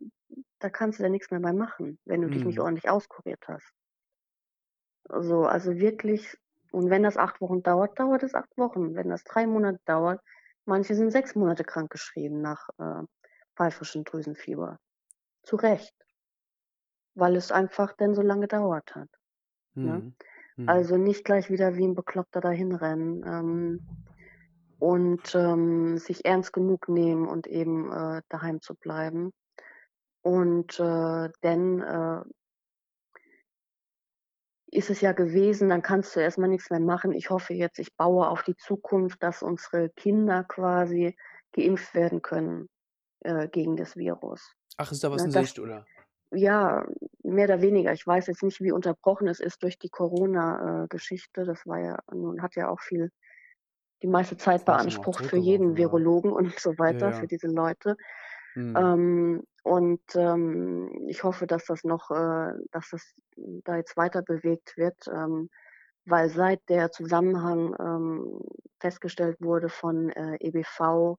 da kannst du ja nix mehr bei machen, wenn du dich nicht
Mhm.
ordentlich auskuriert hast. So, also, wirklich und wenn das 8 Wochen dauert, dauert es 8 Wochen. Wenn das 3 Monate dauert manche sind 6 Monate krankgeschrieben nach, äh, pfeifrischem Drüsenfieber. Zu Recht. Weil es einfach dann so lang gedauert hat, ne?
Mhm, mhm.
Also, nicht gleich wieder wie 'n Bekloppter dahin rennen, ähm, und, ähm, sich ernst genug nehmen und eben, äh, daheim zu bleiben. Und, äh, denn, äh ist es ja gewesen, dann kannst du erst mal nix mehr machen. Ich hoffe jetzt ich baue auf die Zukunft, dass unsere Kinder quasi geimpft werden können, äh, gegen das Virus,
Ach, ist da was
ne?
in
Das
Sicht, oder?
ja, mehr oder weniger. Ich weiß jetzt nicht, wie unterbrochen es ist durch die Corona, äh, Geschichte. Das war ja nun hat ja auch viel die meiste Zeit beansprucht für jeden
ja.
Virologen und so
Ja,
weiter, für
ja.
diese Leute.
Mhm.
Ähm, und, ähm, ich hoffe, dass das noch äh, dass das da jetzt weiter bewegt wird, ähm, weil seit der Zusammenhang, ähm, festgestellt wurde von, äh, EBV,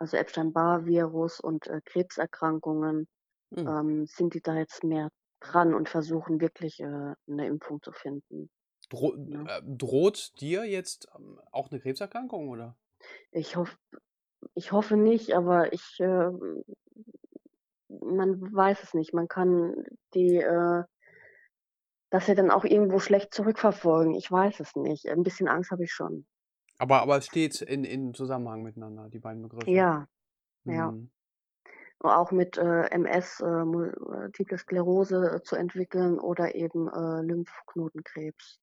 also, Epstein-Barr-Virus und, äh, Krebserkrankungen,
Mhm.
ähm, sind die da jetzt mehr dran und versuchen wirklich, äh, 'ne Impfung zu finden,
Dro
ne?
äh, droht dir jetzt, ähm, auch 'ne Krebserkrankung, oder?
Ich hoffe ich hoffe nicht, aber ich, äh man weiß es nicht. Man kann die, äh das ja dann auch irgendwo schlecht zurückverfolgen. Ich weiß es nicht. 'N bisschen Angst habe ich schon.
Aber aber es steht in in Zusammenhang miteinander, die beiden Begriffe?
Ja, ja.
Mhm.
Auch mit, äh, MS, äh, Multiple Sklerose zu entwickeln oder eben, äh, Lymphknotenkrebs.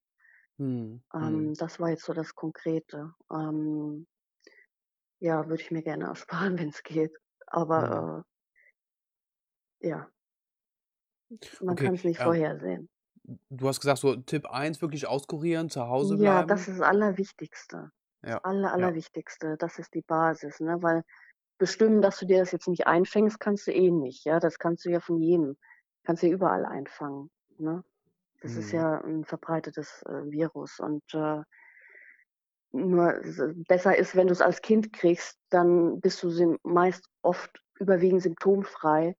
Mhm, mhm.
Ähm, das war jetzt so das Konkrete. Ähm ja, würde ich mir gerne ersparen, wenn's geht.
Mhm.
Aber, äh ja. Man
Okay,
kann's nicht
ähm,
vorhersehen.
du hast gesagt, so Tipp 1 wirklich auskurieren, zu Hause
Ja, das
bleiben?
ist das Allerwichtigste. Das
Ja,
Aller
ja.
Allerwichtigste. Das ist die Basis, ne, weil bestimmen, dass du dir das jetzt nicht einfängst, kannst du eh nicht, ja? Das kannst du ja von jedem kannst du ja überall einfangen, ne? Das ist
Mhm.
ja 'n verbreitetes, äh, Virus und, äh nur s besser ist, wenn du's als Kind kriegst, dann bist du meist oft überwiegend symptomfrei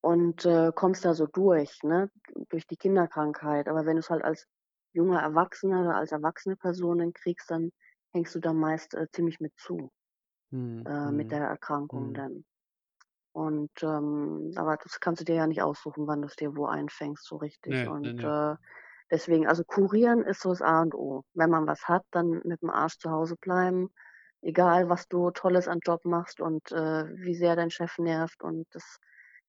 und, äh, kommst da so durch, ne, durch die Kinderkrankheit. Aber wenn du's halt als junger Erwachsener oder als erwachsene Person dann kriegst, dann hängst du da meist, äh, ziemlich mit zu,
Mhm,
äh, mit
mhm,
der Erkrankung
mhm.
dann. Und, ähm aber das kannst du dir ja nicht aussuchen, wann du's dir wo einfängst so richtig.
Ne, ne,
Und,
ne.
äh, deswegen also kurieren ist so das A und O. Wenn man was hat, dann mit'm Arsch zu Hause bleiben, egal was du Tolles an Job machst und, äh, wie sehr dein Chef nervt und das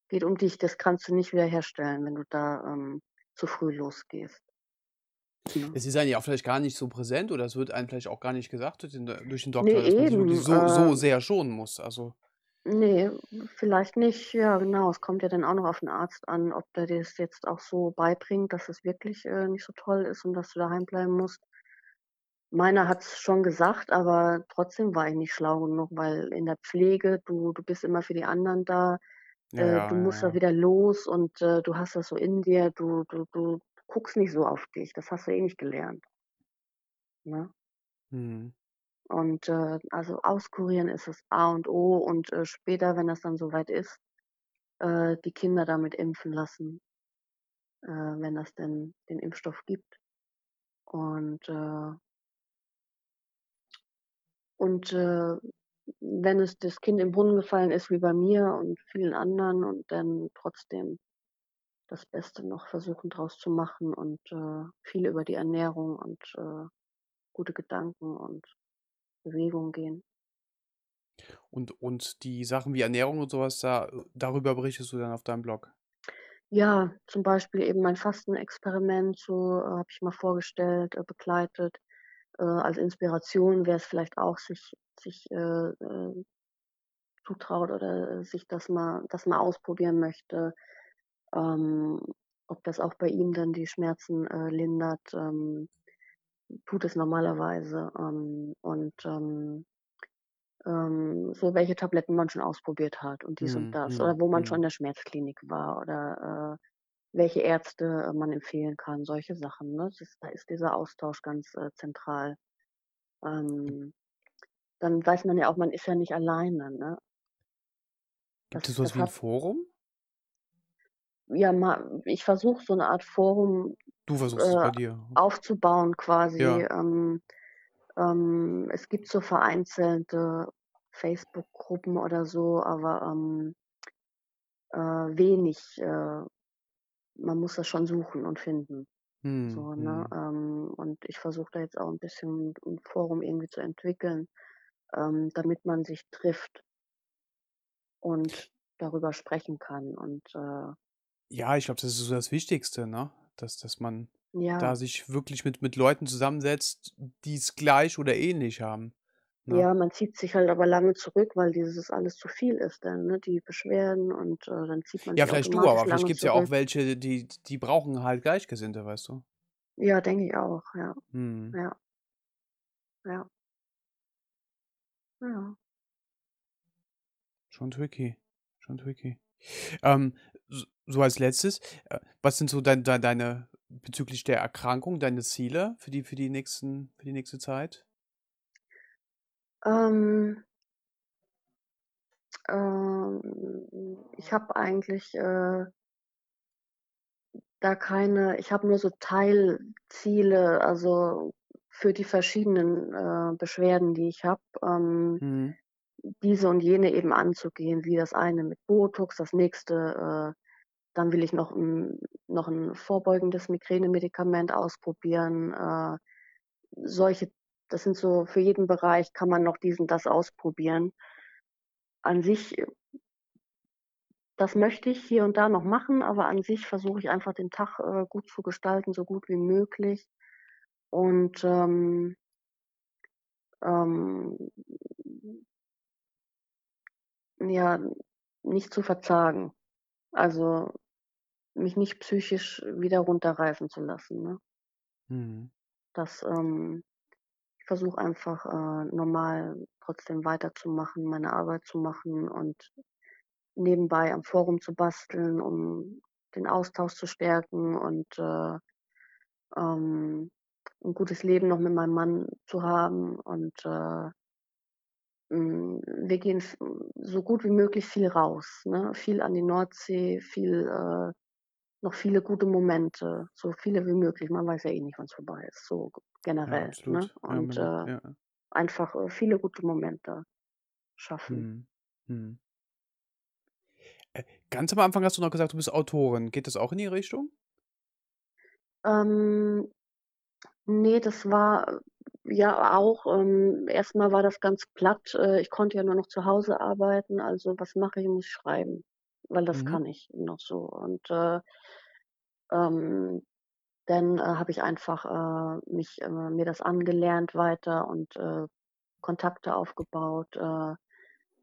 geht um dich. Das kannst du nicht wiederherstellen, wenn du da, ähm, zu früh losgehst. Ne?
Es ist einem ja auch vielleicht gar nicht so präsent oder es wird einem vielleicht auch gar nicht gesagt durch den D durch den Doktor, dass man sich wirklich so so
äh
sehr schonen muss, also
Ne, vielleicht nicht. Ja, genau. Es kommt ja dann auch noch auf 'n Arzt an, ob der dir das jetzt auch so beibringt, dass es wirklich, äh, nicht so toll ist und dass du daheim bleiben musst. Meiner hat's schon gesagt, aber trotzdem war ich nicht schlau genug, weil in der Pflege, du du bist immer für die anderen da,
Ja,
äh,
ja,
du
ja,
musst da
ja.
wieder los und, äh, du hast das so in dir, du du du guckst nicht so auf dich. Das hast du eh nicht gelernt. Ne?
Mhm.
Und, äh, also auskurieren ist das A und O und, äh, später, wenn das dann so weit ist, äh, die Kinder damit impfen lassen äh, wenn das denn den Impfstoff gibt. Und, äh und, äh, wenn es das Kind im Brunnen gefallen ist wie bei mir und vielen anderen und dann trotzdem das Beste noch versuchen draus zu machen und, äh, viel über die Ernährung und, äh, gute Gedanken und Bewegung gehen.
Und und die Sachen wie Ernährung und so was, da äh, darüber berichtest du dann auf deinem Blog?
Ja, zum Beispiel eben mein Fastenexperiment, so, äh, habe ich mal vorgestellt, äh, begleitet. Äh, als Inspiration, wer's vielleicht auch sich sich, äh, äh, zutraut oder sich das mal das mal ausprobieren möchte, ähm, ob das auch bei ihm dann die Schmerzen, lindert, ähm, tut es normalerweise, ähm, und, ähm, ähm, so welche Tabletten man schon ausprobiert hat und dies und
Mhm,
das
mhm,
oder wo man schon
mhm.
in der Schmerzklinik war oder, äh, welche Ärzte, man empfehlen kann, solche Sachen, ne? Das da ist dieser Austausch ganz, äh, zentral. Ähm, dann weiß man ja auch, man ist ja nicht alleine, ne?
Gibt
Das
es so was
das
wie 'n
hat
Forum?
Ja, ma ich versuche so 'ne Art Forum,
Du versuchst es
äh,
bei dir?
aufzubauen quasi.
Ja.
Ähm, ähm, es gibt so vereinzelte Facebook-Gruppen oder so, aber, ähm äh, wenig, äh man muss das schon suchen und finden,
Mhm,
so, ne?
mhm.
Ähm, und ich versuche da jetzt auch 'n bisschen 'n Forum irgendwie zu entwickeln, ähm, damit man sich trifft und darüber sprechen kann und, äh
Ja, ich glaube, das ist so das Wichtigste, ne? Dass dass man da
Ja.
sich wirklich mit mit Leuten zusammensetzt, die's gleich oder ähnlich haben, ne?
Ja, man zieht sich halt aber lange zurück, weil dieses alles zu viel ist dann, ne, die Beschwerden und, äh, dann zieht man
Ja,
sich
vielleicht du, aber vielleicht
lange
gibt's ja auch welche, die die brauchen halt Gleichgesinnte, weißt du?
Ja, denke ich auch, ja.
Mhm.
Ja. Ja. Ja.
Schon tricky, schon tricky. Ähm, so als Letztes, äh, was sind so dein dei deine bezüglich der Erkrankung, deine Ziele für die für die nächsten für die nächste Zeit?
Ähm ähm, ich habe eigentlich, äh da keine ich habe nur so Teilziele, also für die verschiedenen, äh, Beschwerden, die ich habe, ähm,
Mhm.
diese und jene eben anzugehen, wie das eine mit Botox, das nächste, äh dann will ich noch 'n noch 'n vorbeugendes Migränemedikament ausprobieren, äh, solche das sind so für jeden Bereich kann man noch dies und das ausprobieren. An sich, äh das möchte ich hier und da noch machen, aber an sich versuche ich einfach den Tag, äh, gut zu gestalten, so gut wie möglich und, ähm ähm ja, nicht zu verzagen. Also, mich nicht psychisch wieder runterreißen zu lassen, ne?
Mhm.
Das, ähm ich versuche einfach, äh, normal trotzdem weiterzumachen, meine Arbeit zu machen und nebenbei am Forum zu basteln, um den Austausch zu stärken und, äh, ähm, 'n gutes Leben noch mit meinem Mann zu haben und, äh wir gehen so gut wie möglich viel raus, ne? Viel an die Nordsee, viel, äh noch viele gute Momente, so viele wie möglich. Man weiß ja eh nicht, wann's vorbei ist, so
Ja,
generell, ne?
Ja,
Und,
man lebt
äh,
ja.
einfach, äh, viele gute Momente schaffen.
Mhm. Äh, ganz am Anfang hast du noch gesagt, du bist Autorin. Geht das auch in die Richtung?
Ähm, ne, das war ja auch ähm, erst war das ganz platt. Äh, ich konnte ja nur noch zu Hause arbeiten, also was mache ich? Muss ich schreiben, weil das
Mhm.
kann ich noch so. Und, äh ähm, dann, äh, habe ich einfach, äh, mich äh, mir das angelernt weiter und, äh, Kontakte aufgebaut, äh,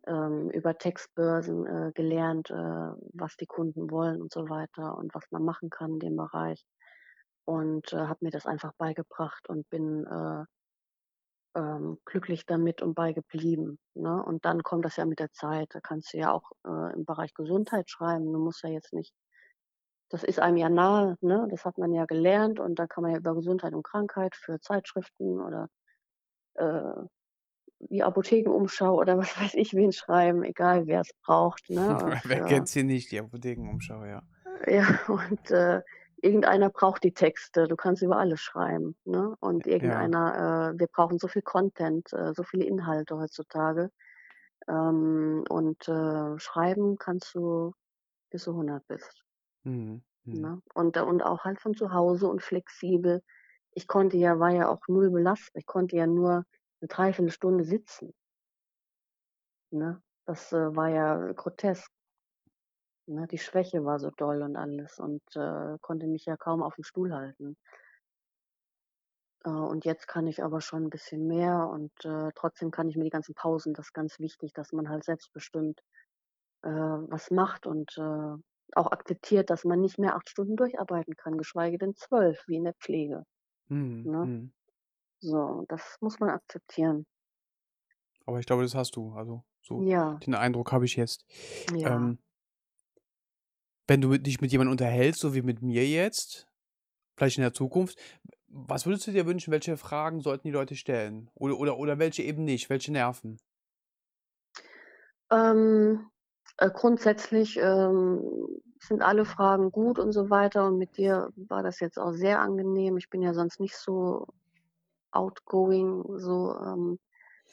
ähm, über Textbörsen, äh, gelernt, äh, was die Kunden wollen und so weiter und was man machen kann in dem Bereich. Und, äh, habe mir das einfach beigebracht und bin, äh ähm, glücklich damit und bei geblieben, ne? Und dann kommt das ja mit der Zeit. Da kannst du ja auch, äh, im Bereich Gesundheit schreiben. Du musst ja jetzt nicht das ist einem ja nahe, ne? Das hat man ja gelernt und da kann man ja über Gesundheit und Krankheit für Zeitschriften oder, äh, die Apothekenumschau oder was weiß ich wen schreiben, egal wer's braucht, ne? Äh,
Wer
für
kennt sie nicht, die Apothekenumschau, ja.
Äh, ja, und, äh, irgendeiner braucht die Texte. Du kannst über alles schreiben, ne? Und
Ja.
irgendeiner äh, wir brauchen so viel Content, äh, so viele Inhalte heutzutage. Ähm, und, äh, schreiben kannst du, bis du 100 bist,
Mhm, mhm.
ne? Und und auch halt von zu Hause und flexibel. Ich konnte ja war ja auch null belastbar. Ich konnte ja nur 'ne 3/4 Stunde sitzen. Ne? Das, äh, war ja grotesk. Ne, die Schwäche war so doll und alles und, äh, konnte mich ja kaum auf'm Stuhl halten. Äh, und jetzt kann ich aber schon 'n bisschen mehr und, äh, trotzdem kann ich mir die ganzen Pausen das ist ganz wichtig, dass man halt selbstbestimmt, äh, was macht und, äh, auch akzeptiert, dass man nicht mehr 8 Stunden durcharbeiten kann, geschweige denn 12 wie in der Pflege,
Mhm,
ne?
mhm.
So, das muss man akzeptieren.
Aber ich glaube, das hast du. Also, so
Ja.
den Eindruck habe ich jetzt.
Ja.
Ähm wenn du dich mit jemandem unterhältst, so wie mit mir jetzt, vielleicht in der Zukunft, was würdest du dir wünschen, welche Fragen sollten die Leute stellen? Oder oder oder welche eben nicht? Welche nerven?
Ähm, äh, grundsätzlich, ähm, sind alle Fragen gut und so weiter und mit dir war das jetzt auch sehr angenehm. Ich bin ja sonst nicht so outgoing, so, ähm,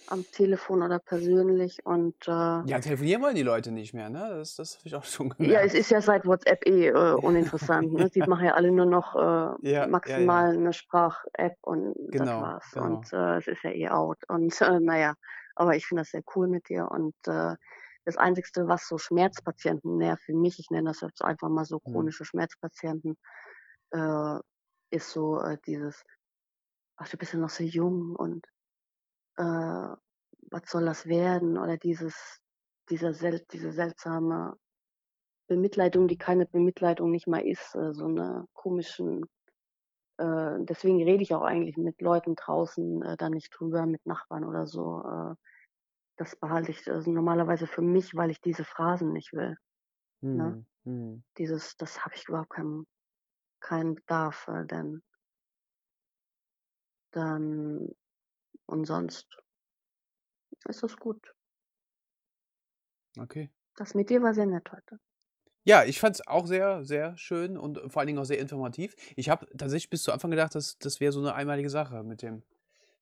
am Telefon oder persönlich und, äh
Ja, telefonieren wollen die Leute nicht mehr, ne? Das das habe ich auch schon
Ja, es
gemerkt.
ist ja seit WhatsApp eh, äh, uninteressant, ne? Die
Ja.
machen ja alle nur noch, äh,
Ja, ja, ja.
maximal 'ne Sprach-App und das
Genau,
war's. Und,
genau.
äh, es ist ja eh out. Und, äh, na ja, aber ich finde das sehr cool mit dir und, äh, das Einzigste, was so Schmerzpatienten nervt für mich, ich nenne das jetzt einfach mal so
Mhm.
chronische Schmerzpatienten, äh, ist so, äh, dieses: „Ach, du bist ja noch so jung und, äh, was soll das werden?“ Oder dieses dieser sel diese seltsame Bemitleidung, die keine Bemitleidung nicht mal ist, äh, so 'ne komischen äh, deswegen rede ich auch eigentlich mit Leuten draußen, äh, da nicht drüber, mit Nachbarn oder so. Äh, das behalte ich, also, normalerweise für mich, weil ich diese Phrasen nicht will, ne?
Mhm, mhm.
Dieses das habe ich überhaupt keinen keinen Bedarf, äh, denn dann und sonst ist das gut.
Okay.
Das mit dir war sehr nett heute.
Ja, ich fand's auch sehr, sehr schön und vor allen Dingen auch sehr informativ. Ich habe tatsächlich bis zu Anfang gedacht, das das wäre so 'ne einmalige Sache mit dem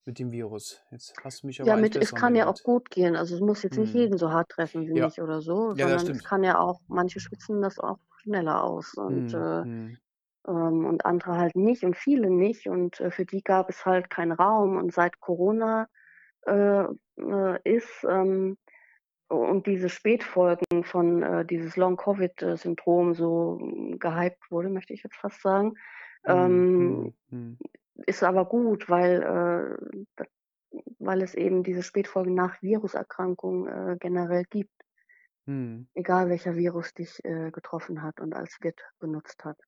mit dem Virus. Jetzt hast du mich aber
Ja, mit es kann ja auch gut gehen. Also, es muss jetzt nicht
Mhm.
jeden so hart treffen wie
Ja.
mich oder so,
Ja,
sondern es kann ja auch manche schwitzen das auch schneller aus und,
Mhm,
äh,
mhm.
Ähm und andere halt nicht und viele nicht und, äh, für die gab es halt keinen Raum und seit Corona, äh, äh, ist, ähm und diese Spätfolgen von, äh dieses Long Covid, äh, Syndrom so gehypt wurde, möchte ich jetzt fast sagen,
Mhm,
ähm,
mhm, mhm.
ist aber gut, weil, äh, weil es eben diese Spätfolgen nach Viruserkrankungen, äh, generell gibt.
Mhm.
Egal welcher Virus dich, äh, getroffen hat und als Wirt benutzt hat.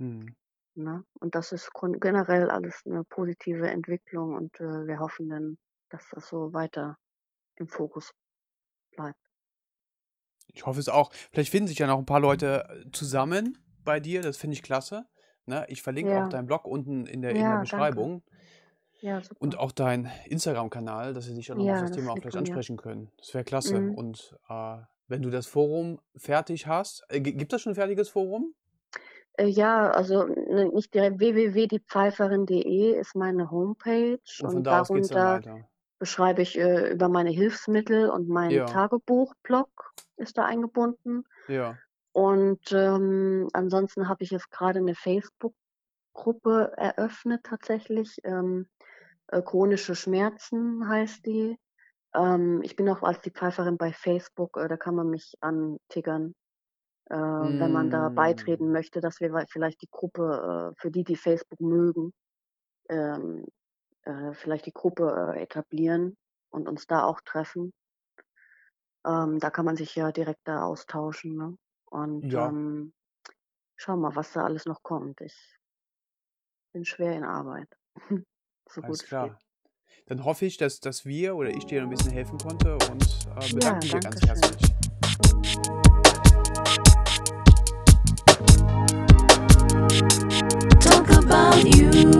Mhm.
Ne? Und das ist generell alles 'ne positive Entwicklung und, äh, wir hoffen dann, dass das so weiter im Fokus bleibt.
Ich hoffe es auch. Vielleicht finden sich ja noch 'n paar Leute, äh, zusammen bei dir, das finde ich klasse, ne? Ich verlinke auch
Ja.
deinen Blog unten in der in der
Ja, danke.
Beschreibung
Ja,
und
super.
auch deinen Instagram-Kanal, dass sie dich dann noch mal auf
Ja,
das
das
Thema auch
dir.
ansprechen können. Das wäre klasse.
Mhm.
Und, äh, wenn du das Forum fertig hast äh, gi gibt das schon 'n fertiges Forum?
Äh, ja, also, n nicht direkt www.diepfeiferin.de ist meine Homepage
Und
und
da
darunter beschreibe ich, äh, über meine Hilfsmittel und mein
Ja.
Tagebuch-Blog ist da eingebunden.
Ja.
Und, ähm, ansonsten habe ich jetzt grade 'ne Facebook-Gruppe eröffnet tatsächlich, ähm, äh, „Chronische Schmerzen“ heißt die. Ähm, ich bin auch als die Pfeiferin bei Facebook, äh, da kann man mich antickern, äh, wenn man da beitreten
Hm.
möchte, dass wir vielleicht die Gruppe, äh für die, die Facebook mögen, ähm, äh, vielleicht die Gruppe, äh, etablieren und uns da auch treffen. Ähm, da kann man sich ja direkt da austauschen, ne? Und,
Ja.
ähm, schauen wir, was da alles noch kommt. Ich bin schwer in Arbeit, so gut
Alles
es geht.
klar. Dann hoffe ich, dass dass wir oder ich dir 'n bisschen helfen konnte und, äh,
Ja,
bedanke mich hier
danke
ganz
schön.
herzlich.
You.